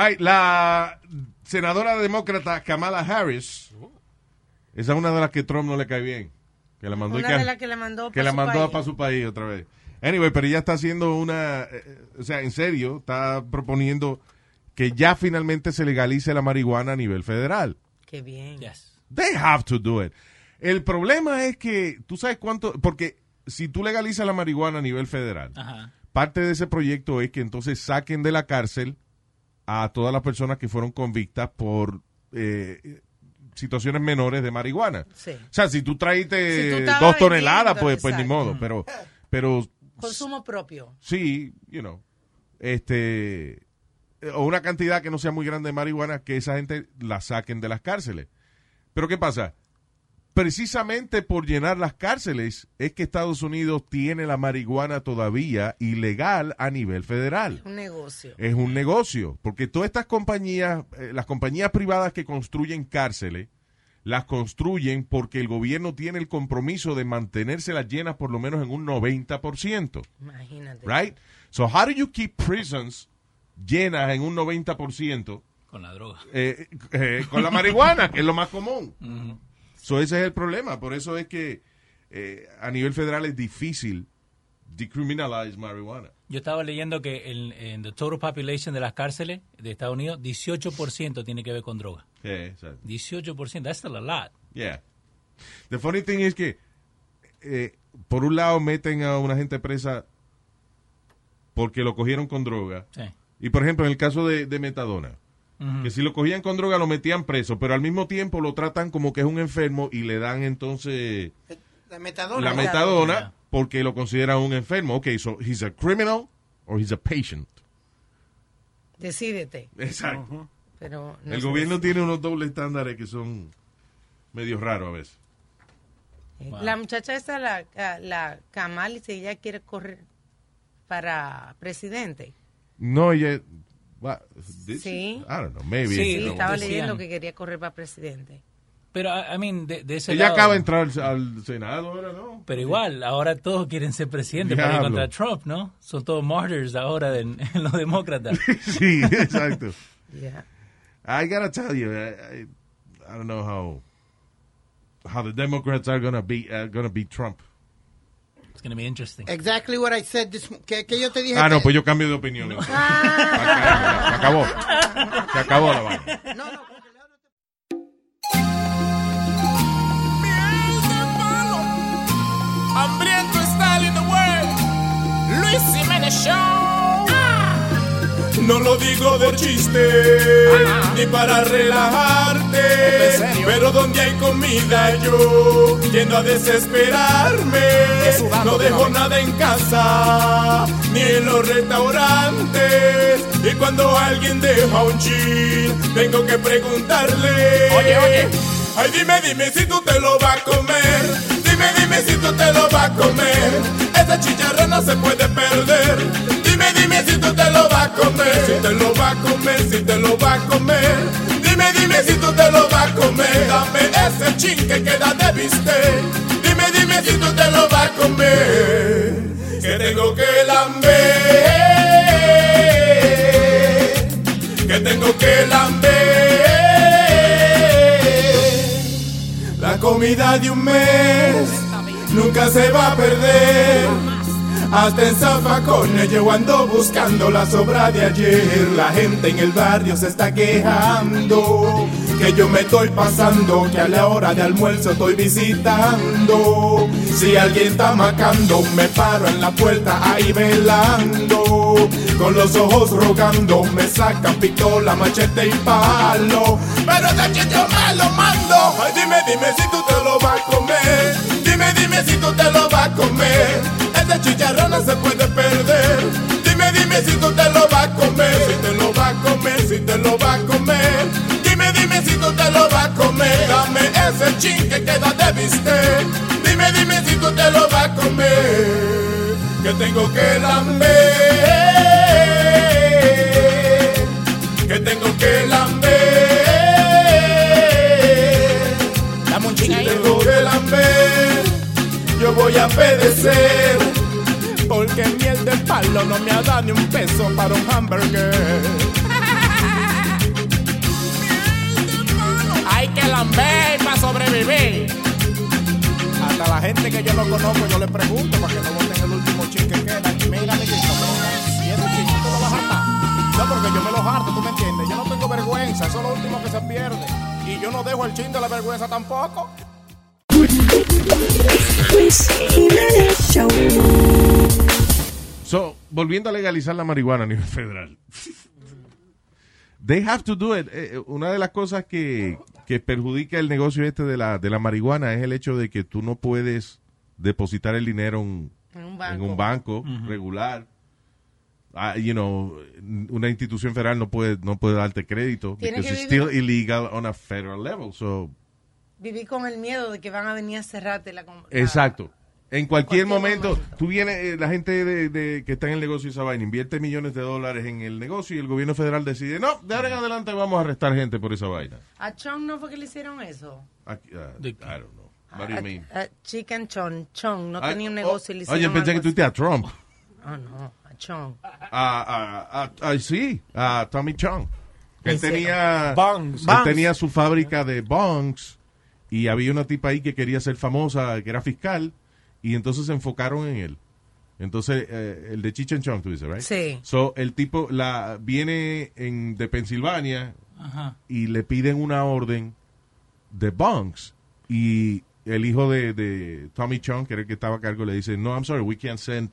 Ay, la senadora demócrata Kamala Harris, esa es una de las que Trump no le cae bien. Que la mandó, y Una de las que le mandó que pa' la su mandó país. para su país otra vez. Anyway, pero ella está haciendo una, eh, o sea, en serio, está proponiendo que ya finalmente se legalice la marihuana a nivel federal. Qué bien. They have to do it. El problema es que, tú sabes cuánto, porque si tú legalizas la marihuana a nivel federal, Ajá. parte de ese proyecto es que entonces saquen de la cárcel a todas las personas que fueron convictas por eh, situaciones menores de marihuana. Sí. O sea, si tú traíste Si tú estabas dos toneladas, vendiendo, pues, pues ni modo. Pero, pero Consumo propio. sí, you know, este, o una cantidad que no sea muy grande de marihuana, que esa gente la saquen de las cárceles. Pero ¿qué pasa? Precisamente por llenar las cárceles es que Estados Unidos tiene la marihuana todavía ilegal a nivel federal. Un negocio. Es un negocio, porque todas estas compañías, eh, las compañías privadas que construyen cárceles, las construyen porque el gobierno tiene el compromiso de mantenérselas llenas por lo menos en un 90%. Imagínate. Right? So how do you keep prisons llenas en un 90% Con la droga. eh, eh, con la marihuana, que es lo más común. So, ese es el problema. Por eso es que eh, a nivel federal es difícil decriminalize marihuana. Yo estaba leyendo que en, en the total population de las cárceles de Estados Unidos, 18% tiene que ver con droga. Yeah, exacto. 18%, that's still a lot. Yeah. The funny thing es que, eh, por un lado, meten a una gente presa porque lo cogieron con droga. Sí. Y, por ejemplo, en el caso de, de Metadona, Que si lo cogían con droga lo metían preso, pero al mismo tiempo lo tratan como que es un enfermo y le dan entonces La metadona. la metadona porque lo consideran un enfermo. Ok, so he's a criminal or he's a patient. Decídete. Exacto. Pero no El gobierno tiene unos dobles estándares que son medio raros a veces. La muchacha esta, la, la, la Kamali, si ella quiere correr para presidente. No, ella... what, did she? Sí. I don't know, maybe. Sí, No. estaba decían. leyendo que quería correr para presidente. Pero, I mean, de, de ese Ella lado- acaba de entrar al, al Senado ahora, ¿no? Pero igual, ahora todos quieren ser presidente para ir contra Trump, ¿no? Son todos martyrs ahora de, en los demócratas. sí, exacto. Yeah. I gotta tell you, I, I, I don't know how how the Democrats are gonna beat uh, gonna beat Trump. It's going to be interesting. Exactly what I said. this- que, que yo te dije. Ah, no, pues yo cambio de opinión. Se acabó. Se acabó la vaina. Hambriento está in the world. Luis Jiménez Show. No lo digo de chiste, ni para relajarte. Pero donde hay comida yo tiendo a desesperarme. No dejo nada en casa, ni en los restaurantes. Y cuando alguien deja un chin, tengo que preguntarle. Oye, oye. Ay, dime, dime si tú te lo vas a comer. Dime, dime si tú te lo vas a comer. Esa chicharra no se puede perder. Dime, si tú te lo vas a comer. Si te lo vas a comer, si te lo vas a comer. Dime, dime si tú te lo vas a comer. Dame ese chin que queda de bistec. Dime, dime si tú te lo vas a comer. Que tengo que lamber. Que tengo que lamber. La comida de un mes nunca se va a perder. Hasta en zafacones yo ando buscando la sobra de ayer. La gente en el barrio se está quejando. Que yo me estoy pasando, que a la hora de almuerzo estoy visitando. Si alguien está macando, me paro en la puerta ahí velando. Con los ojos rogando, me sacan pistola, machete y palo. Pero de que yo me lo mando. Dime, dime si tú te lo vas a comer. Dime, dime si tú te lo vas a comer. Ese chicharrón no se puede perder. Dime, dime si tú te lo vas a comer. Si te lo vas a comer, si te lo vas a comer. Dime, dime si tú te lo vas a comer. Dame ese chin que queda de bistec. Dime, dime si tú te lo vas a comer. Que tengo que lamber. Porque miel de palo no me ha dado ni un peso para un hamburger. Hay que lamber para sobrevivir. Hasta la gente que yo no conozco, yo le pregunto para que no voten el último chin que queda. Y mira, y ese lo vas. No, porque yo me lo harto, tú me entiendes. Yo no tengo vergüenza, eso es lo último que se pierde. Y yo no dejo el chin de la vergüenza tampoco. So, volviendo a legalizar la marihuana a nivel federal. They have to do it. Eh, eh, una de las cosas que, que perjudica el negocio este de la, de la marihuana es el hecho de que tú no puedes depositar el dinero en, En un en banco. un banco regular. Ah, you know, una institución federal no puede no puede darte crédito because it's still illegal on a federal level. So, Viví con el miedo de que van a venir a cerrarte la... com- la- Exacto. En cualquier, cualquier momento, momento. tú vienes, eh, la gente de, de- que está en el negocio de esa vaina invierte millones de dólares en el negocio y el gobierno federal decide, no, de ahora en adelante vamos a arrestar gente por esa vaina. ¿A Chong no fue que le hicieron eso? Aquí, ah, I don't know. What do you A- mean? a Chicken Chong. Chong no Ah, tenía un oh, negocio y le Oye, hicieron pensé que tú te a Trump. Oh, no. A Chong. a, a- a- a- sí, a Tommy Chong. Él tenía, Bongs. él Bongs. tenía su fábrica de bongs y había una tipa ahí que quería ser famosa, que era fiscal, y entonces se enfocaron en él. Entonces, eh, el de Cheech and Chong, tú dices, right? Sí. So, el tipo la viene en, de Pensilvania Ajá. y le piden una orden de bongs y el hijo de, de Tommy Chong, que era el que estaba a cargo, le dice, no, I'm sorry, we can't send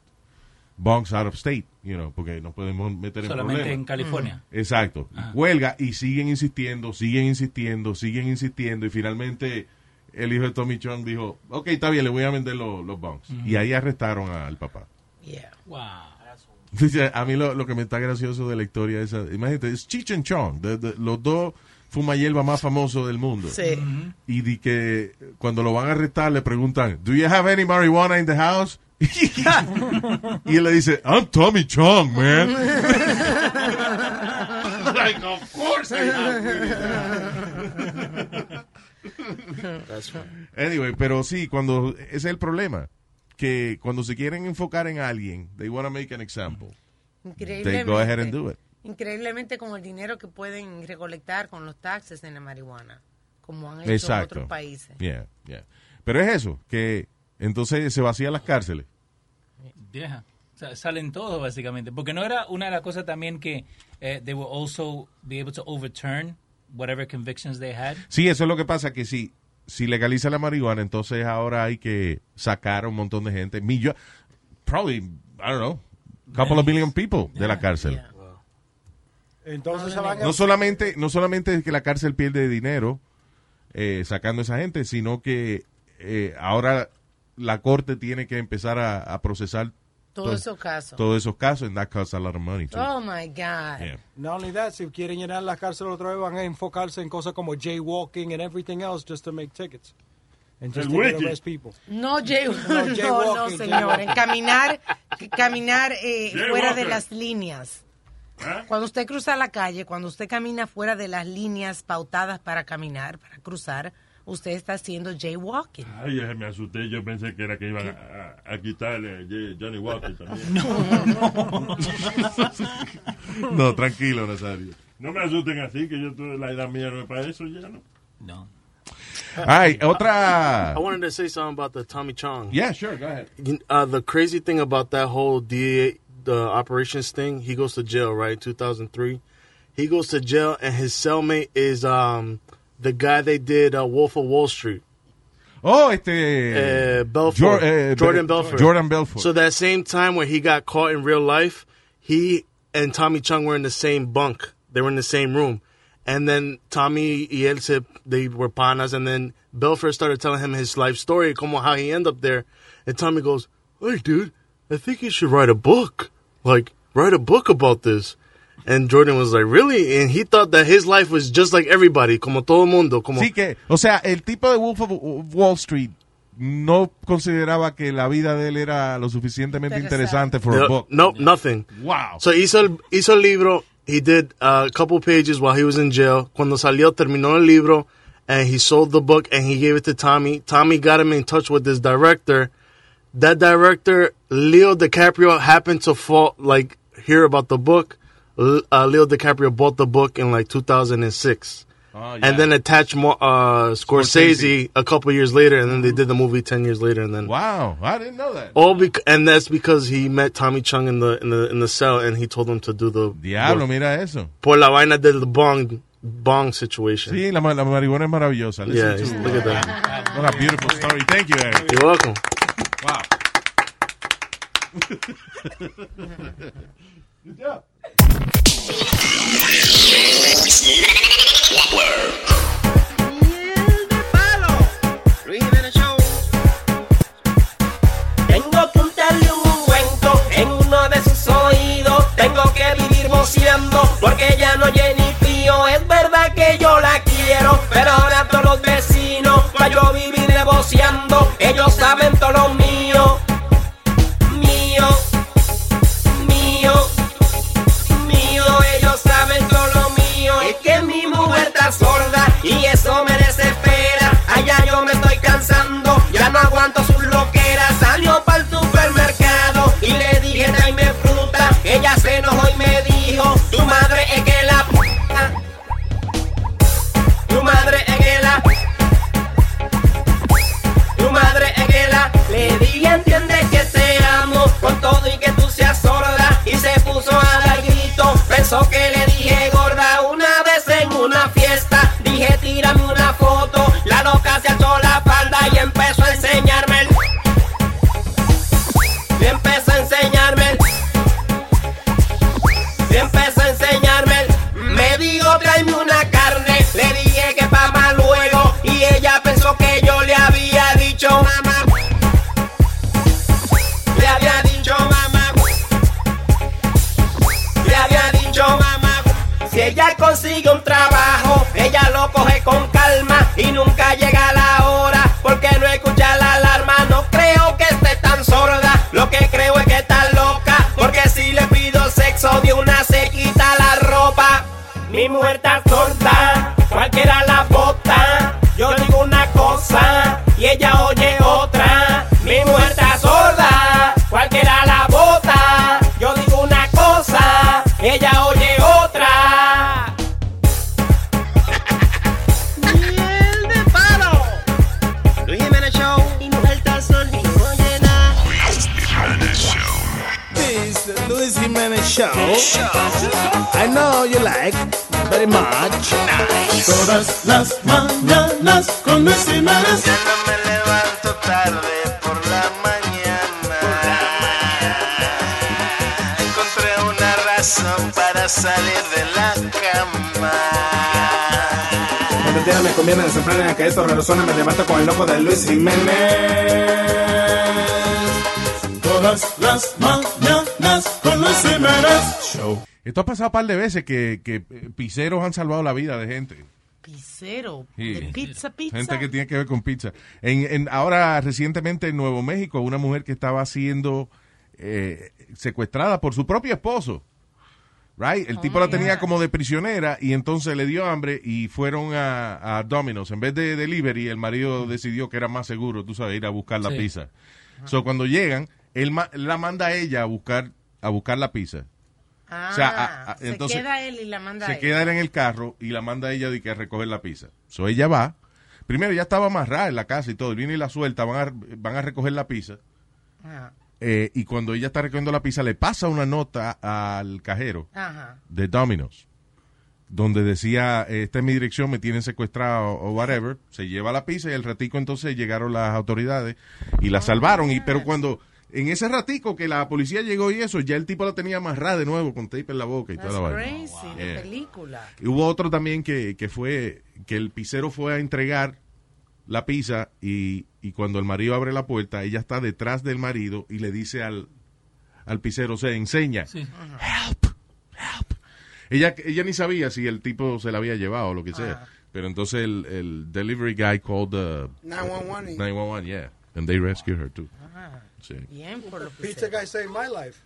bongs out of state, you know, porque no podemos meter en Solamente problemas. en California. Exacto. Ajá. Huelga y siguen insistiendo, siguen insistiendo, siguen insistiendo y finalmente el hijo de Tommy Chong dijo, ok, está bien, le voy a vender los, los bongs. Ujú. Y ahí arrestaron al papá. Wow. Dice, A mí lo, lo que me está gracioso de la historia esa, imagínate, es Cheech and Chong, de- de- los dos fuma hierba más famosos del mundo. Sí. Y di que cuando lo van a arrestar le preguntan, ¿Do you have any marijuana in the house? y él le dice, I'm Tommy Chong, man. like, of course I have. That's right. Anyway, pero sí, cuando ese es el problema, que cuando se quieren enfocar en alguien, they want to make an example. They go ahead and do it. Increíblemente con el dinero que pueden recolectar con los taxes en la marihuana, como han hecho Exacto. otros países. Yeah, yeah. Pero es eso, que entonces se vacían las cárceles. Yeah. O sea, salen todos básicamente. Porque no era una de las cosas también que eh, they will also be able to overturn whatever convictions they had. Sí, eso es lo que pasa, que si, si legaliza la marihuana, entonces ahora hay que sacar a un montón de gente. Millo probably, I don't know, couple of million people de la cárcel. Entonces se van a... No solamente, no solamente es que la cárcel pierde dinero eh, sacando a esa gente, sino que eh, ahora la corte tiene que empezar a, a procesar Todos to- esos casos. Todos esos casos, and that costs a lot of money too. Oh my God. Yeah. Not only that, si quieren llenar las cárceles otra vez, van a enfocarse en cosas como jaywalking and everything else just to make tickets. And just to arrest people. No, jay, no, no, jaywalking, señor. Caminar, caminar eh, fuera de las líneas. ¿Eh? Cuando usted cruza la calle, cuando usted camina fuera de las líneas pautadas para caminar, para cruzar, usted está haciendo jaywalking. Ay, me asusté. Yo pensé que era que iban a, quitarle Johnny Walker también. No, tranquilo, Nazario. No me asusten así, que yo tuve la edad mía no es para eso ya, ¿no? No. Ay, otra. I wanted to say something about the Tommy Chong. Yeah, sure, go ahead. Uh, the crazy thing about that whole DA, the operations thing, he goes to jail, right? 2003. He goes to jail, and his cellmate is um the guy they did uh, Wolf of Wall Street. Oh, este. Uh, Belfort. Jor- eh, Jordan Be- Belfort. Jordan Belfort. So that same time when he got caught in real life, he and Tommy Chung were in the same bunk. They were in the same room. And then Tommy y él se, they were panas, and then Belfort started telling him his life story, como how he ended up there. And Tommy goes, Hey, dude, I think you should write a book. Like, write a book about this. And Jordan was like, Really? And he thought that his life was just like everybody, como todo mundo. Como, Sí que, o sea, el tipo de Wolf of Wall Street no consideraba que la vida de él era lo suficientemente interesante for a No, book. Nope, nothing. Wow. So hizo el, hizo el libro. He did a couple pages while he was in jail. Cuando salió, terminó el libro, and he sold the book and he gave it to Tommy. Tommy got him in touch with this director. That director, Leo DiCaprio, happened to fall like hear about the book. Uh, Leo DiCaprio bought the book in like 2006. Oh, And then attached more, uh, Scorsese, a couple years later, and then they did the movie ten years later, and then Wow, I didn't know that. all bec- and that's because he met Tommy Chung in the in the in the cell, and he told him to do the Diablo, book. mira eso. por la vaina del bong bong situation. Sí, la, la marihuana es maravillosa. Yeah, to- look at that. What a beautiful story. Thank you, Eric. You're welcome. Wow. Good job. Porque ya no oye esto resuena, me levanto con el ojo de Luis Jiménez. Todas las mañanas con Luis Jiménez. Show. Esto ha pasado un par de veces que, que eh, piseros han salvado la vida de gente. Pizzero. Sí. De pizza, pizza. Gente que tiene que ver con pizza. En, en- ahora, recientemente en Nuevo México, una mujer que estaba siendo eh, secuestrada por su propio esposo. Right? El tipo la tenía como de prisionera y entonces le dio hambre y fueron a, a Domino's. En vez de delivery, el marido decidió que era más seguro, tú sabes, ir a buscar la Sí. pizza. So, cuando llegan, él ma- la manda a ella a buscar, a buscar la pizza. Ah, O sea, a- a- se entonces- queda él y la manda a se él. queda él en el carro y la manda a ella de que a recoger la pizza. So ella va. Primero ya estaba amarrada en la casa y todo. Viene y la suelta, van a, van a recoger la pizza. Ajá. Eh, y cuando ella está recogiendo la pizza, le pasa una nota al cajero Ajá. de Domino's. Donde decía, esta es mi dirección, me tienen secuestrado o whatever. Se lleva la pizza y el ratico entonces llegaron las autoridades y la salvaron. Y pero cuando, en ese ratico que la policía llegó y eso, ya el tipo la tenía amarrada de nuevo con tape en la boca y That's toda la vaina. Yeah. película. Y hubo otro también que, que fue que el pizzero fue a entregar la pizza y, y cuando el marido abre la puerta, ella está detrás del marido y le dice al, al pizzero, se enseña. Help, help. Ella, ella ni sabía si el tipo se la había llevado o lo que sea. Pero entonces el, el delivery guy called the 911 y- 911, yeah. And they rescued her too. Ah, Sí. bien por Pizza guy saved my life.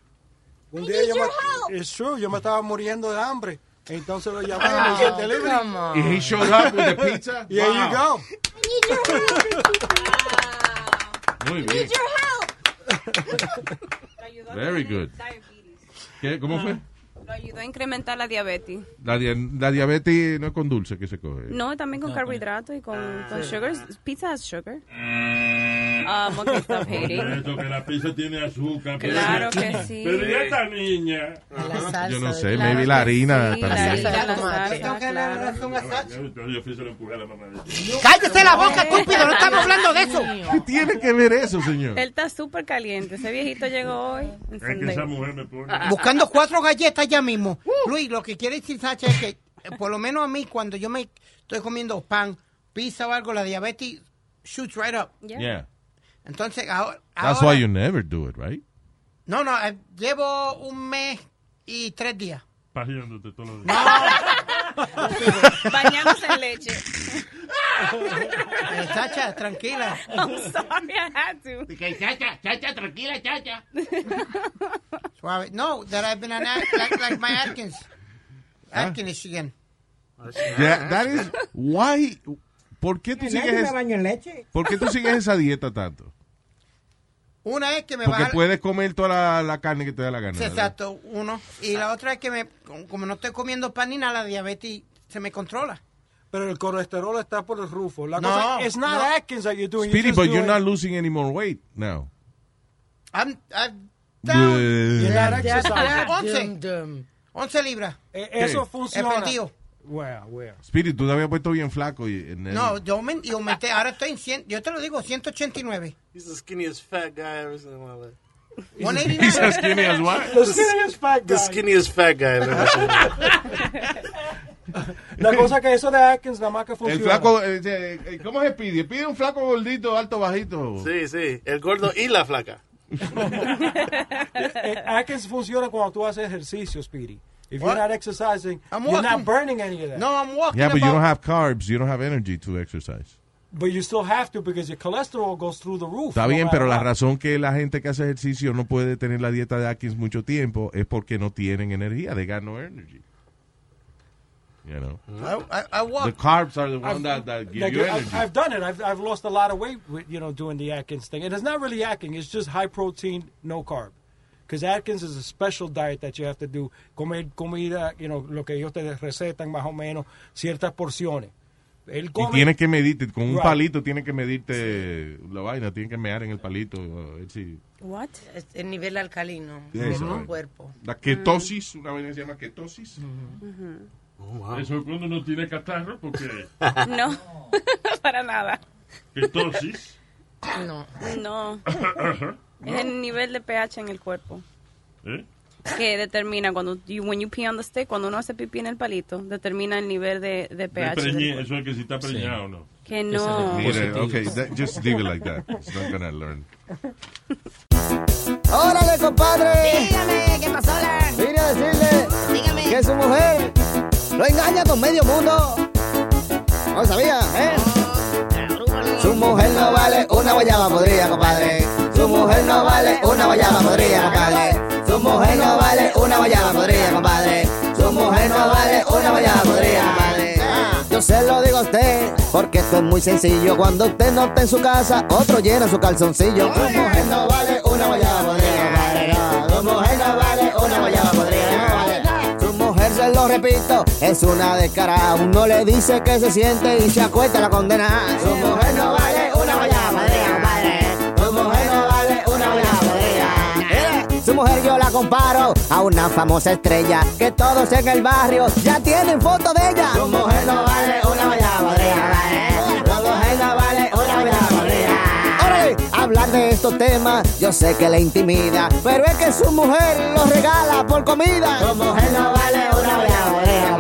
Un día yo me, it's true, yo me estaba muriendo de hambre. Entonces lo llamé Oh, y el delivery. come on. Y he showed up with the pizza? You Wow. go. Muy bien. Very good. ¿Qué? ¿Cómo fue? Lo ayudó a incrementar la diabetes. La, dia- la diabetes no es con dulce que se coge. No, también con No, carbohidratos y con, con Sí. sugar. Pizza has sugar. Um, okay, stop hating. Esto que la pizza tiene azúcar. pero- Claro que sí. Pero ¿y esta niña? Yo no sé, maybe la harina sí, la también. harina, la claro. ¡Cállese la boca, estúpido! ¡No estamos hablando de eso! ¿Qué tiene que ver eso, señor? Él está súper caliente. Ese viejito llegó hoy. Es que esa mujer me pone. Buscando cuatro galletas ya mismo. Luis, lo que quiere decir Sacha es que, eh, por lo menos a mí, cuando yo me estoy comiendo pan, pizza o algo, la diabetes shoots right up. Yeah. Entonces, ahora... That's why you never do it, right? No, no, eh, llevo un mes y tres días. Pajeándote todos los días. Bañándose en leche. Eh, Sacha, tranquila. I'm sorry, I had to. Chacha, chacha, tranquila, chacha. Suave. No, that I've been on Ad- like, like my Atkins. Atkins again. Yeah, that is why. ¿Por qué tú Nadie sigues me es- baña en leche. ¿Por qué tú sigues esa dieta tanto? Una es que me Porque baja... puedes comer toda la, la carne que te da la gana. Sí, ¿verdad? exacto, uno. Y la otra es que me, como- no estoy comiendo pan ni nada, la diabetes se me controla. Pero el colesterol está por el rufo. La No, cosa, it's not no. Atkins that you're doing. you're Speedy, just but you're doing- not losing any more weight now. I'm, I'm down. You're not Ya- exercising. ya- Once. Once libras. Eh, Eso funciona. Where, where? Spirit, tú te habías puesto bien flaco y and then- No, yo aumenté, ahora estoy en 100, yo te lo digo, 189. He's the skinniest fat guy ever seen in my life. 189. He's as skinny as what? The skinniest fat The guy. skinniest fat guy I've ever seen. La cosa que eso de Atkins nada más que funciona. El flaco, eh, eh, ¿cómo es Speedy? Pide un flaco gordito, alto, bajito. Sí, sí. El gordo y la flaca. Eh, Atkins funciona cuando tú haces ejercicio, Speedy. If What? you're not exercising, I'm you're not burning any of that. No, I'm walking Yeah, but you don't have carbs, you don't have energy to exercise. But you still have to because your cholesterol goes through the roof. Está bien, matter pero la razón que la gente que hace ejercicio no puede tener la dieta de Atkins mucho tiempo es porque no tienen energía. They got no energy. You know? I, I, I walk. The carbs are the one I've- that, that give like, you I've, energy. I've done it. I've, I've lost a lot of weight, with, you know, doing the Atkins thing. And it's not really Atkins. It's just high protein, no carb. Because Atkins is a special diet that you have to do. Comer comida, you know, lo que ellos te recetan más o menos, ciertas porciones. Él Y come. tiene que medirte, con un Right. palito tiene que medirte la vaina, tiene que mear en el palito. si- What? El nivel alcalino Eso, de tu right. cuerpo. La ketosis, una vaina que se llama ketosis. Eso es cuando uno tiene catarro, porque No, para nada. ketosis. No. No. Es el nivel de pH en el cuerpo. ¿Eh? Que determina cuando you, when you pee on the stick, cuando uno hace pipí en el palito, determina el nivel de, de De pH. del preñe- cuerpo. eso es que si está preñado o no. Que no. Mira, okay, that- just leave it like that. It's not gonna learn. Órale, compadre. Dígame, ¿qué pasó, la? Vine a decirle Dígame. que su mujer lo engaña con medio mundo. No sabía, ¿eh? Su mujer no vale una guayaba podrida, compadre. Su mujer no vale una guayaba podrida, compadre. Su mujer no vale una guayaba podrida, compadre. Su mujer no vale una guayaba podrida, compadre. Yo se lo digo a usted, porque esto es muy sencillo. Cuando usted no está en su casa, otro llena su calzoncillo. Su mujer no vale una guayaba podrida, compadre. Su mujer no vale una guayaba vale. Mujer, se lo repito, es una descarada. Uno le dice que se siente y se acuesta la condena. Su mujer no la comparo a una famosa estrella que todos en el barrio ya tienen foto de ella. Su mujer no vale una podrida, compadre. Su mujer no vale una podrida. Órale, hablar de estos temas yo sé que le intimida, pero es que su mujer lo regala por comida. Su mujer no vale una guayaba podrida,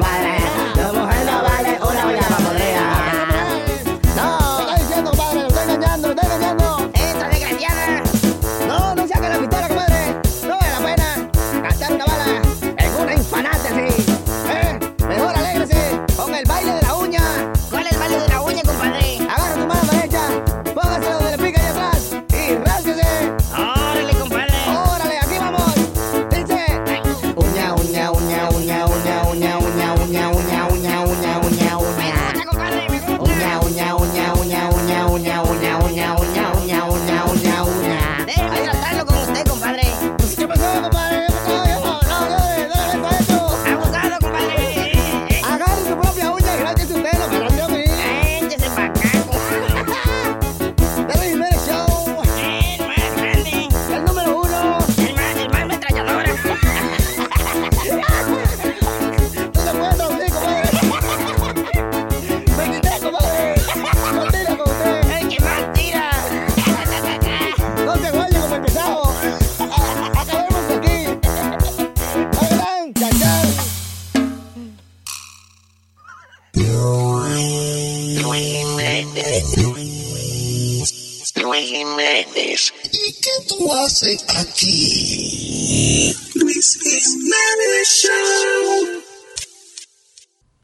aquí? Luis Jiménez Show.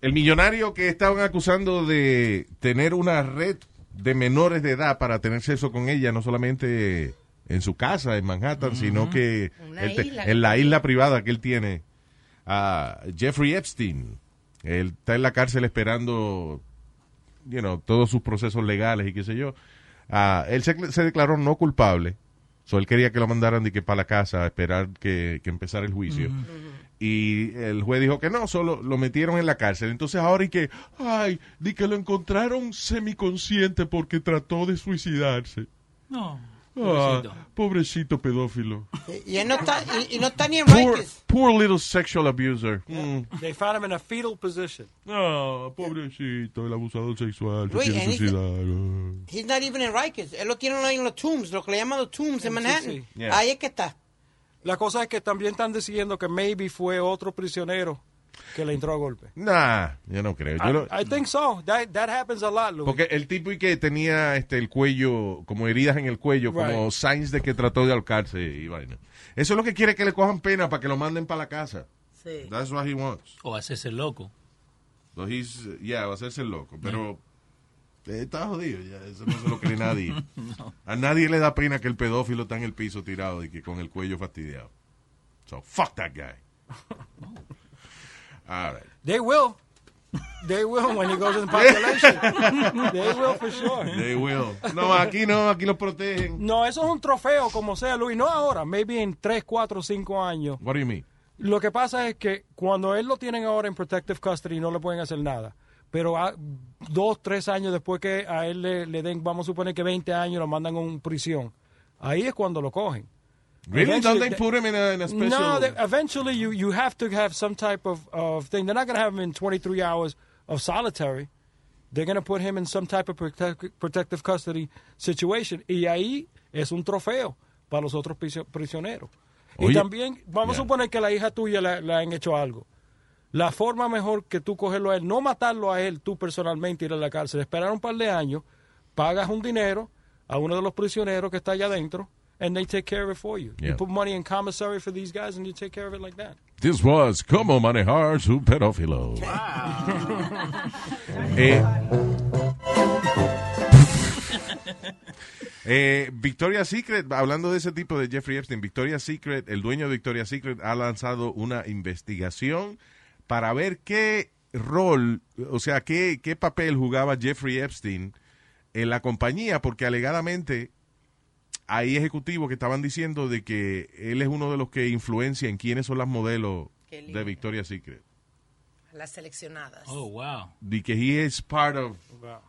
El millonario que estaban acusando de tener una red de menores de edad para tener sexo con ella, no solamente en su casa, en Manhattan, sino que él te- en la isla privada que él tiene, a Jeffrey Epstein. Él está en la cárcel esperando you know, todos sus procesos legales y qué sé yo. Ah, él se, se declaró no culpable. So, él quería que lo mandaran de que para la casa a esperar que, que empezara el juicio. Y el juez dijo que no, solo lo metieron en la cárcel. Entonces ahora y que, ay, di que lo encontraron semiconsciente porque trató de suicidarse. No. Ah, pobrecito. pobrecito pedófilo. Y él no está, y, y no está ni en Poor, Rikers. poor little sexual abuser. Mm. They found him in a fetal position. Ah, pobrecito, el abusador sexual. Se Luis, and he's-. He's not even in Rikers. Él lo tiene ahí en los tombs, lo que le llaman los tombs en Sí, Manhattan. sí. Yeah. Ahí es que está. La cosa es que también están diciendo que maybe fue otro prisionero que le entró a golpe. Nah, yo no creo. Yo lo- I, I think so. That, that happens a lot, Louis. Porque el tipo y que tenía este el cuello, como heridas en el cuello, como signs de que trató de ahorcarse y vaina. Eso es lo que quiere que le cojan pena para que lo manden para la casa. Sí. That's what he wants. O hacerse loco. So he's, yeah, va a hacerse el loco, pero eh, está jodido, ya, eso no se lo cree nadie. A nadie le da pena que el pedófilo está en el piso tirado y que con el cuello fastidiado. So fuck that guy. All right. They will. They will when he goes in population. They will for sure. They will. No, aquí no, aquí los protegen. No, eso es un trofeo, como sea, Luis. No ahora, maybe en 3, 4, 5 años. What do you mean? Lo que pasa es que cuando él lo tienen ahora en protective custody no le pueden hacer nada. pero a- dos, tres años después que a él le, le den, vamos a suponer que 20 años, lo mandan a una prisión. Ahí es cuando lo cogen. Really? Don't they put him in a, in a special... No, they, eventually you, you have to have some type of, of thing. They're not going to have him in 23 hours of solitary. They're going to put him in some type of protect, protective custody situation. Y ahí es un trofeo para los otros prisio- prisioneros. y también, vamos yeah. a suponer que la hija tuya le, le han hecho algo. La forma mejor que tú cogerlo a él, no matarlo a él tú personalmente, ir a la cárcel, esperar un par de años, pagas un dinero a uno de los prisioneros que está allá adentro, and they take care of it for you. Yeah. You put money in commissary for these guys, and you take care of it like that. This was Cómo manejar su pedófilo. Eh, eh, Victoria's Secret, hablando de ese tipo de Jeffrey Epstein, Victoria's Secret, el dueño de Victoria's Secret ha lanzado una investigación para ver qué rol, o sea, qué, qué papel jugaba Jeffrey Epstein en la compañía, porque alegadamente hay ejecutivos que estaban diciendo de que él es uno de los que influencia en quiénes son las modelos Qué de Victoria's Secret. Las seleccionadas. Oh, wow. De que he is part of,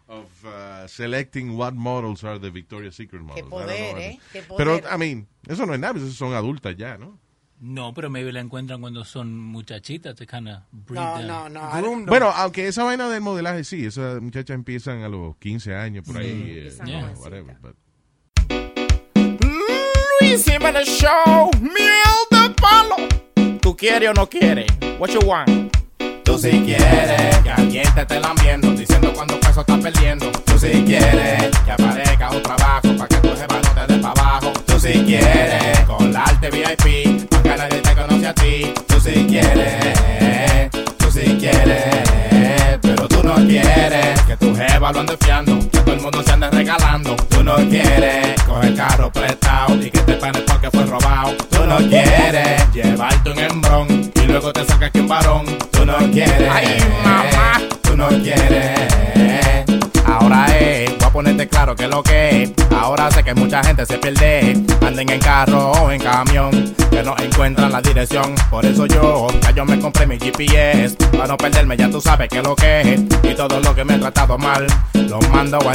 of uh, selecting what models are the Victoria's Secret models. Don't poder. ¿eh? Qué Pero, poder. I mean, eso no es nada, esas son adultas ya, ¿no? No, pero maybe la encuentran cuando son muchachitas, te kind of breed No, them. no, no. Bueno, aunque esa vaina del modelaje sí, esas muchachas empiezan a los 15 años por ahí, eh, you know, jovencitas. whatever, but- Luis Jiménez Show, miel de palo. ¿Tú quieres o no quieres? What you want? Tú si quieres que alguien te esté lambiendo, diciendo cuando peso estás perdiendo. Tú si quieres que aparezca un trabajo para que tu jeva no te dé para abajo. Tú si quieres colarte VIP, para que nadie te conoce a ti. Tú si quieres, quieres que tu jeva lo ande fiando, que todo el mundo se ande regalando. Tú no quieres coger carro prestado y que te paguen porque fue robado. Tú no quieres llevarte un hembrón y luego te sacas que un varón. Tú no quieres, Ay, mamá. tú no quieres. Ahora es, voy a ponerte claro que lo que es. Ahora que mucha gente se pierde. Anden en carro o en camión, que no encuentran la dirección. Por eso yo, ya yo me compré mi GPS. Para no perderme, ya tú sabes que lo que es. Y todo lo que me he tratado mal, lo mando a,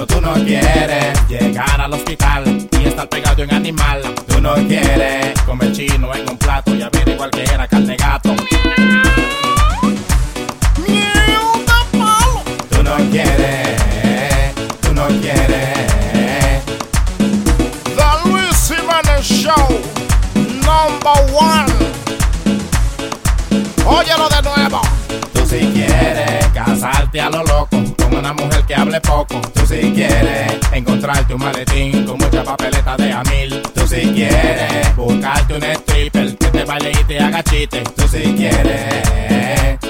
pero tú no quieres llegar al hospital y estar pegado en animal. Tú no quieres comer chino en un plato y averiguar que era carne gato. Tú no quieres, tú no quieres. The Luis Jiménez Show, number one. Óyelo de nuevo. Tú si quieres casarte a lo loco una mujer que hable poco. Tú si quieres encontrarte un maletín con mucha papeleta de a mil. Tú si quieres buscarte un stripper que te baile y te haga chiste. Tú si quieres, tú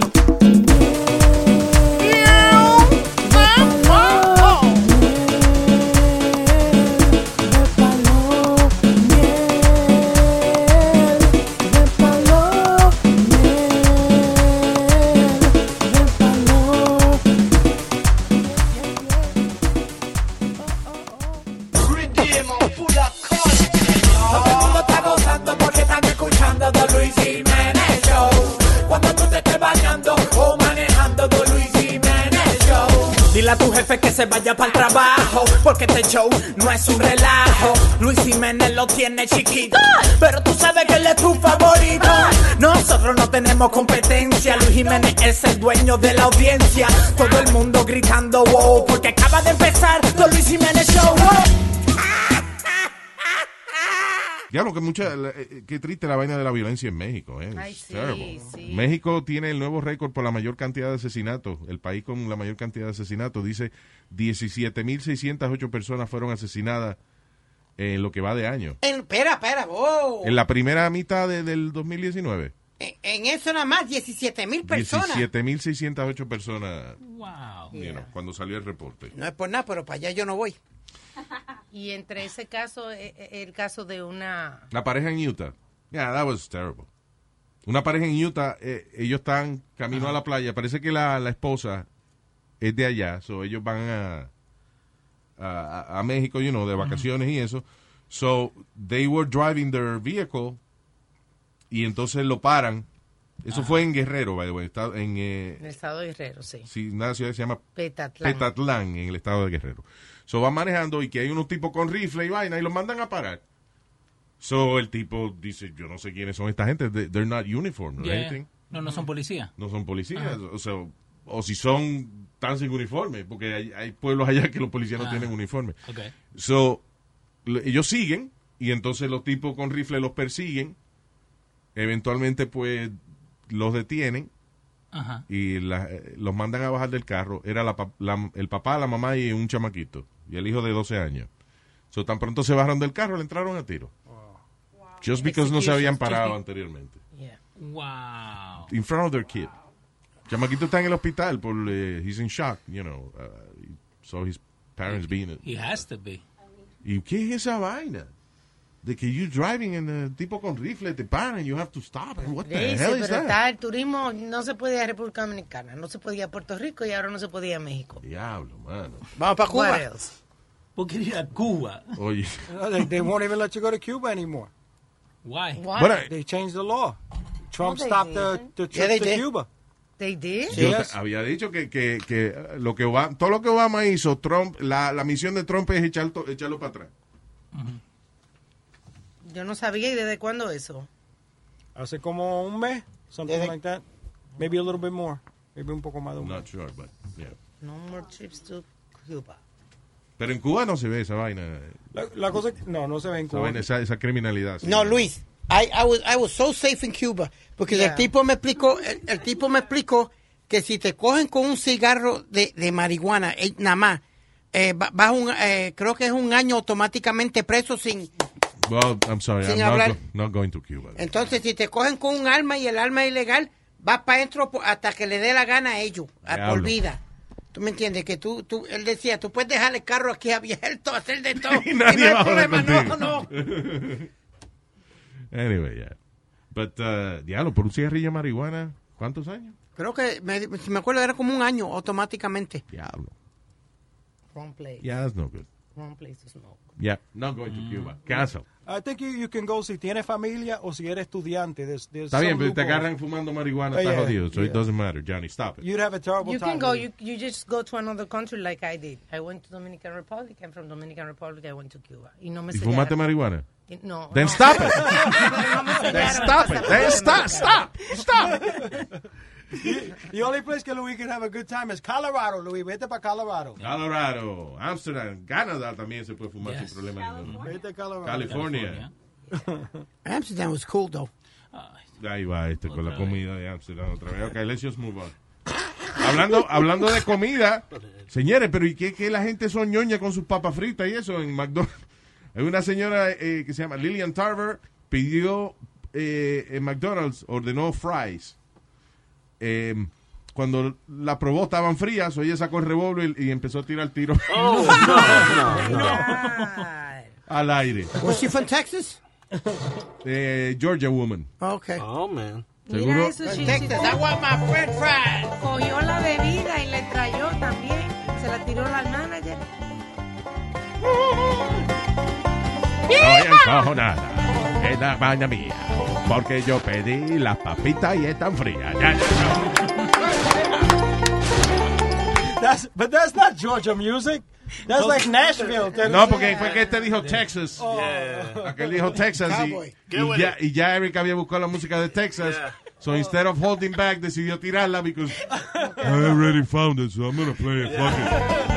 A tu jefe que se vaya para el trabajo, porque este show no es un relajo. Luis Jiménez lo tiene chiquito, pero tú sabes que él es tu favorito. Nosotros no tenemos competencia, Luis Jiménez es el dueño de la audiencia. Todo el mundo gritando wow, porque acaba de empezar The Luis Jiménez Show. wow. Diablo, que mucha, la- eh, qué triste la vaina de la violencia en México. Eh. Ay, sí, terrible. sí. México tiene el nuevo récord por la mayor cantidad de asesinatos. El país con la mayor cantidad de asesinatos. Dice 17.608 personas fueron asesinadas en lo que va de año. En, espera, espera, wow. En la primera mitad de- del 2019. En, en eso nada más, 17 mil personas. 17.608 personas. Wow. you know, cuando salió el reporte. No es por nada, pero para allá yo no voy. Y entre ese caso, eh, eh, el caso de una... La pareja en Utah. Yeah, that was terrible. Una pareja en Utah, eh, ellos están camino a la playa. Parece que la, la esposa es de allá. So ellos van a, a, a México, you know, de vacaciones y eso. So they were driving their vehicle y entonces lo paran. Eso fue en Guerrero, by the way. Está en, eh, En el estado de Guerrero, sí. sí, una ciudad que se llama Petatlán. Petatlán, en el estado de Guerrero. So van manejando y que hay unos tipos con rifle y vaina y los mandan a parar. So el tipo dice, yo no sé quiénes son esta gente, they- they're not uniformed or Yeah. anything. No, no son policías. No son policías, o sea, o si son tan sin uniforme, porque hay, hay pueblos allá que los policías no Ah. tienen uniforme. Ok. So, ellos siguen y entonces los tipos con rifle los persiguen. Eventualmente, pues, los detienen Ajá. y la- eh, los mandan a bajar del carro. Era la la- el papá, la mamá y un chamaquito. Y el hijo de 12 años. So, tan pronto se bajaron del carro, le entraron a tiro. Just because no se habían parado anteriormente. Wow. In front of their kid. Chamaquito está en el hospital por, eh, he's in shock, you know. uh, so his parents being... He has to be. ¿Y qué es esa vaina? De que you driving and el tipo con rifle te paran, you have to stop. What the Dice, hell is pero that? está el turismo, no se podía ir a República Dominicana, no se podía ir a Puerto Rico y ahora no se podía ir a México. Diablo, mano. Vamos para What Cuba. ¿Por qué ir a Cuba? Oye. No, they, they won't even let you go to Cuba anymore. Why? Bueno, they changed the law. Trump No, they stopped the, the didn't. Yeah, trip they to did. Cuba. They did? Yo te- había dicho que, que, que lo que Obama- todo lo que Obama hizo, Trump, la, la misión de Trump es echar to- echarlo para atrás. Yo no sabía y desde cuándo eso. Hace como un mes, something Desde- like that. Maybe a little bit more. Maybe un poco más de un Not mes. sure, but, yeah. No more trips to Cuba. Pero en Cuba no se ve esa vaina. La, la cosa es que- no, no se ve en Esa, Cuba. vaina, esa, esa criminalidad. sí. No, Luis, I, I, was, I was so safe in Cuba. Porque Yeah. el tipo me explicó, el, el tipo me explicó que si te cogen con un cigarro de, de marihuana, eh, nada más, eh, va- vas un, eh, creo que es un año automáticamente preso sin... Well, I'm sorry, Sin I'm not, hablar. go- not going to Cuba. Entonces, si te cogen con un arma y el arma es ilegal, vas para adentro hasta que le dé la gana a ellos, a por vida. ¿Tú me entiendes? Que tú, tú, él decía, tú puedes dejar el carro aquí abierto, hacer de todo. Y nadie no hay problema, no, no. Anyway, yeah. But, uh, diablo, por un cigarrillo de marihuana, ¿cuántos años? Creo que, me, si me acuerdo, era como un año automáticamente. Diablo. Wrong place. Yeah, that's no good. Wrong place to smoke. Yeah, not going to Cuba. Cancel. I think you, you can go si tienes familia o si eres estudiante. There's, there's Está bien, some pero te loopholes. agarran fumando marihuana, Oh, está yeah, jodido. So it doesn't matter, Johnny. Stop it. You'd have a terrible You time. can go, with you, it. you just go to another country like I did. I went to Dominican Republic and from Dominican Republic I went to Cuba. Y no me ¿Y fumaste sellaron. marihuana? Y- No. Then no. stop it. Then stop it. Then stop, stop, stop. The only place que Luis can have a good time is Colorado, Luis. Vete para Colorado. Colorado, Amsterdam, Canadá también se puede fumar Yes. sin problema ninguno. Vete a Colorado. California. Amsterdam was cool, though. Ahí va este con la comida de Amsterdam otra vez. Ok, let's just move on. Hablando, hablando de comida, señores, pero ¿y qué, qué la gente son ñoña con sus papas fritas y eso en McDonald's? Hay una señora eh, que se llama Lillian Tarver, pidió eh, en McDonald's, ordenó fries. Eh, cuando la probó estaban frías, o ella sacó el revólver y, y empezó a tirar tiro Oh, no, no, no. al aire. Was she from Texas? Eh, Georgia woman. Okay. Oh, man. Mira Seguro. eso, From Chichi. Texas. I want my french fries. Cogió la bebida y la trayó también. Se la tiró la manager. Estoy encojonada. Es la vaina mía. Porque yo pedí las papitas y están frías. Ya, ya, That's, but that's not Georgia music. That's like Nashville. no. No, porque fue que este dijo Texas. Aquel dijo Texas y, ya, y ya Eric había buscado la música de Texas. So instead of holding back, decidió tirarla because I already found it, so I'm gonna play it. Fuck it.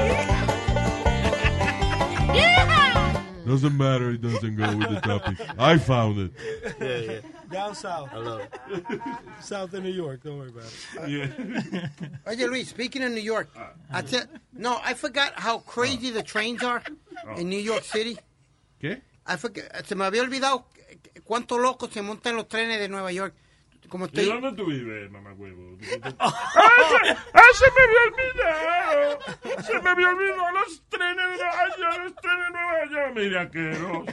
Doesn't matter, it doesn't go with the topic. I found it. Down south. I love it. South of New York. Don't worry about it. Yeah. Oye, Luis, speaking of New York, I tell, no, I forgot how crazy the trains are in New York City. ¿Qué? I forgot- se me había olvidado cuánto locos se montan los trenes de Nueva York. Como ¿Y estoy... dónde tú vives, mamá huevo? ¡Ah, se, ah, se me había olvidado! Se me había olvidado los trenes de Nueva York, los trenes de Nueva York. Mira, asqueroso.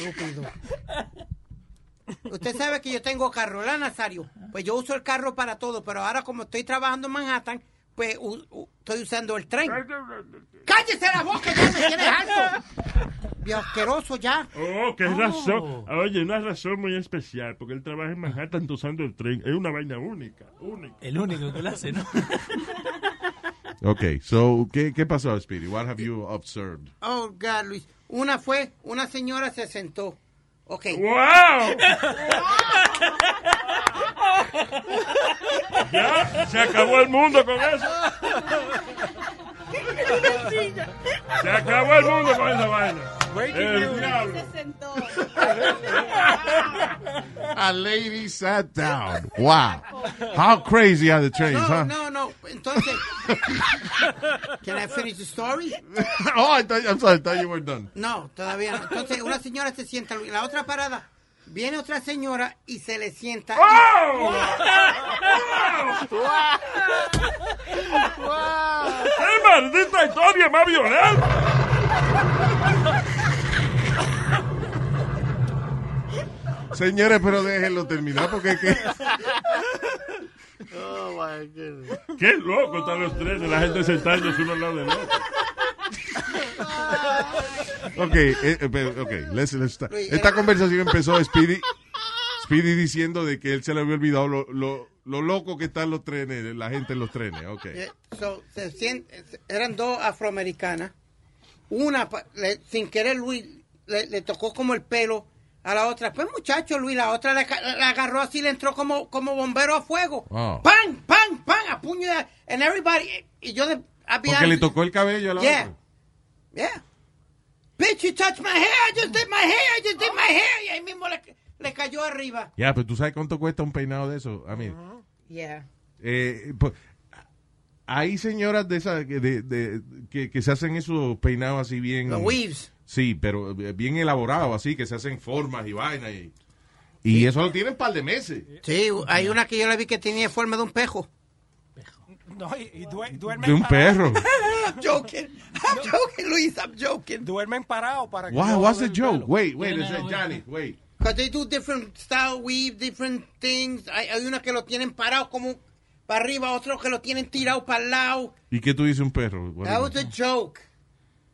Estúpido. Usted sabe que yo tengo carro, ¿verdad, Nazario? Pues yo uso el carro para todo, pero ahora como estoy trabajando en Manhattan, pues u- u- estoy usando el tren. ¡Cállese la boca! ¡Ya me tienes! Dios asqueroso ya. Oh, qué razón. Oye, una razón muy especial, porque él trabaja en Manhattan usando el tren. Es una vaina única, única. El único que lo hace, ¿no? Okay, so, ¿qué, ¿qué pasó, Speedy? What have you observed? Oh, God, Luis. Una fue, una señora se sentó. Ok. ¡Wow! Ya, se acabó el mundo con eso. Se acabó el mundo con esa vaina. El diablo. A lady sat down. Wow. How crazy are the trains, No, huh? no, no. Entonces, can I finish the story? oh, I thought, I'm sorry, I thought you were done. No, todavía no. Entonces, una señora se sienta. En la otra parada, viene otra señora y se le sienta. ¡Oh! ¡Qué maldita historia más violenta! Señores, pero déjenlo terminar porque es que... Oh, my goodness. ¡Qué loco están los trenes! La gente sentándose uno al lado del otro. Ok, eh, eh, okay, let's- let's start. Esta conversación empezó Speedy, Speedy diciendo de que él se le había olvidado lo, lo, lo loco que están los trenes, la gente en los trenes. Ok. Eh, so, se eran dos afroamericanas. Una, pa- le- sin querer, Luis le, le tocó como el pelo a la otra. Pues, muchacho, Luis, la otra le ca- la agarró así, le entró como, como bombero a fuego. Oh. ¡Pam, pam, pam! A puño de- And everybody. Y yo de. Porque le tocó el cabello a la Yeah. otra. Yeah. Bitch, you touched my hair. I just did my hair. I just did my hair. Y ahí mismo le, le cayó arriba. Ya, pero tú sabes cuánto cuesta un peinado de eso. A mí. Yeah. Eh, pues, hay señoras de esas que, de, de- que, que se hacen esos peinados así bien. Los weaves. Sí, pero eh, bien elaborados, así, que se hacen formas y vainas. Y, y eso lo tienen un par de meses. Sí, hay una que yo la vi que tenía forma de un pejo. No, y, y due- duermen De un perro. I'm joking. I'm joking, Luis. I'm joking. Duermen parados para que Why? no What's the joke? pelo. Wait, wait, Yeah, it's, no, Johnny, wait. Because they do different style weave, different things. Hay, hay una que lo tienen parado como para arriba, otro que lo tienen tirado para el lado. ¿Y qué tú dices un perro? What That was a joke.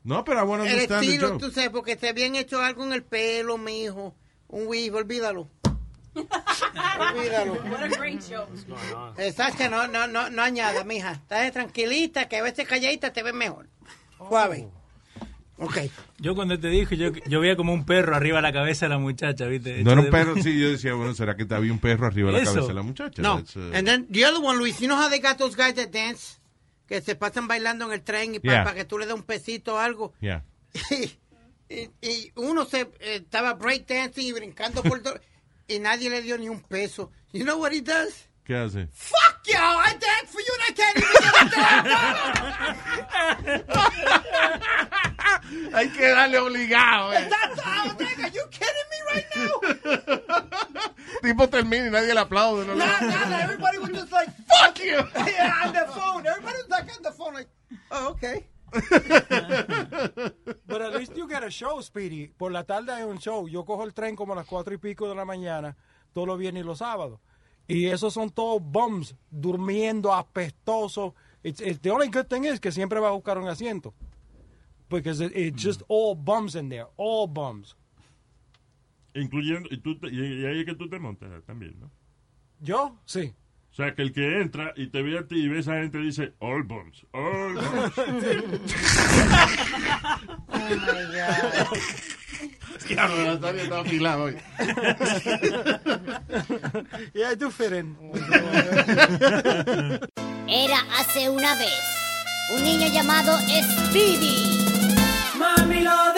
No, pero to El the estilo, tú sabes, porque se habían hecho algo en el pelo, mijo. Un weave, olvídalo. olvídalo. What a great show. Exacto, no, no, no, no añada, mija. Estás tranquilita, que a veces calladita te ves mejor. Suave. Ok. Yo cuando te dije, yo, yo veía como un perro arriba de la cabeza de la muchacha, ¿viste? No era un perro, sí, yo decía, bueno, ¿será que había un perro arriba de la cabeza de la muchacha? No. Uh, And then the other one, Luis, you know how they got those guys that dance? Que se pasan bailando en el tren y para Yeah. que tú le des un pesito o algo. yeah. y, y uno se eh, estaba breakdancing y brincando por todo y nadie le dio ni un peso. You know what he does? ¿Qué hace? Fuck you! I dance for you and I can't even get a Hay que darle obligado, eh. That's how, nigga, you kidding me right now? Tipo termina y nadie le aplaude. ¿no? Nah, nah, everybody was just like, fuck you! yeah, on the phone. Everybody was like on the phone like, oh, okay. But at least you get a show, Speedy. Por la tarde hay un show. Yo cojo el tren como a las cuatro y pico de la mañana, todos los viernes y los sábados. Y esos son todos bums, durmiendo, apestosos. It's, it's- the only good thing is que siempre va a buscar un asiento. Because it- it's just all bums in there, all bums. Incluyendo, y, tú, te- y, y ahí es que tú te montas también, ¿no? ¿Yo? Sí. O sea, que el que entra y te ve a ti y ve a esa gente dice, all bombs, all bombs. Oh my God. Diablo, Natalia está afilada hoy. Yeah, I do fit in. Era hace una vez un niño llamado Speedy. Mami lo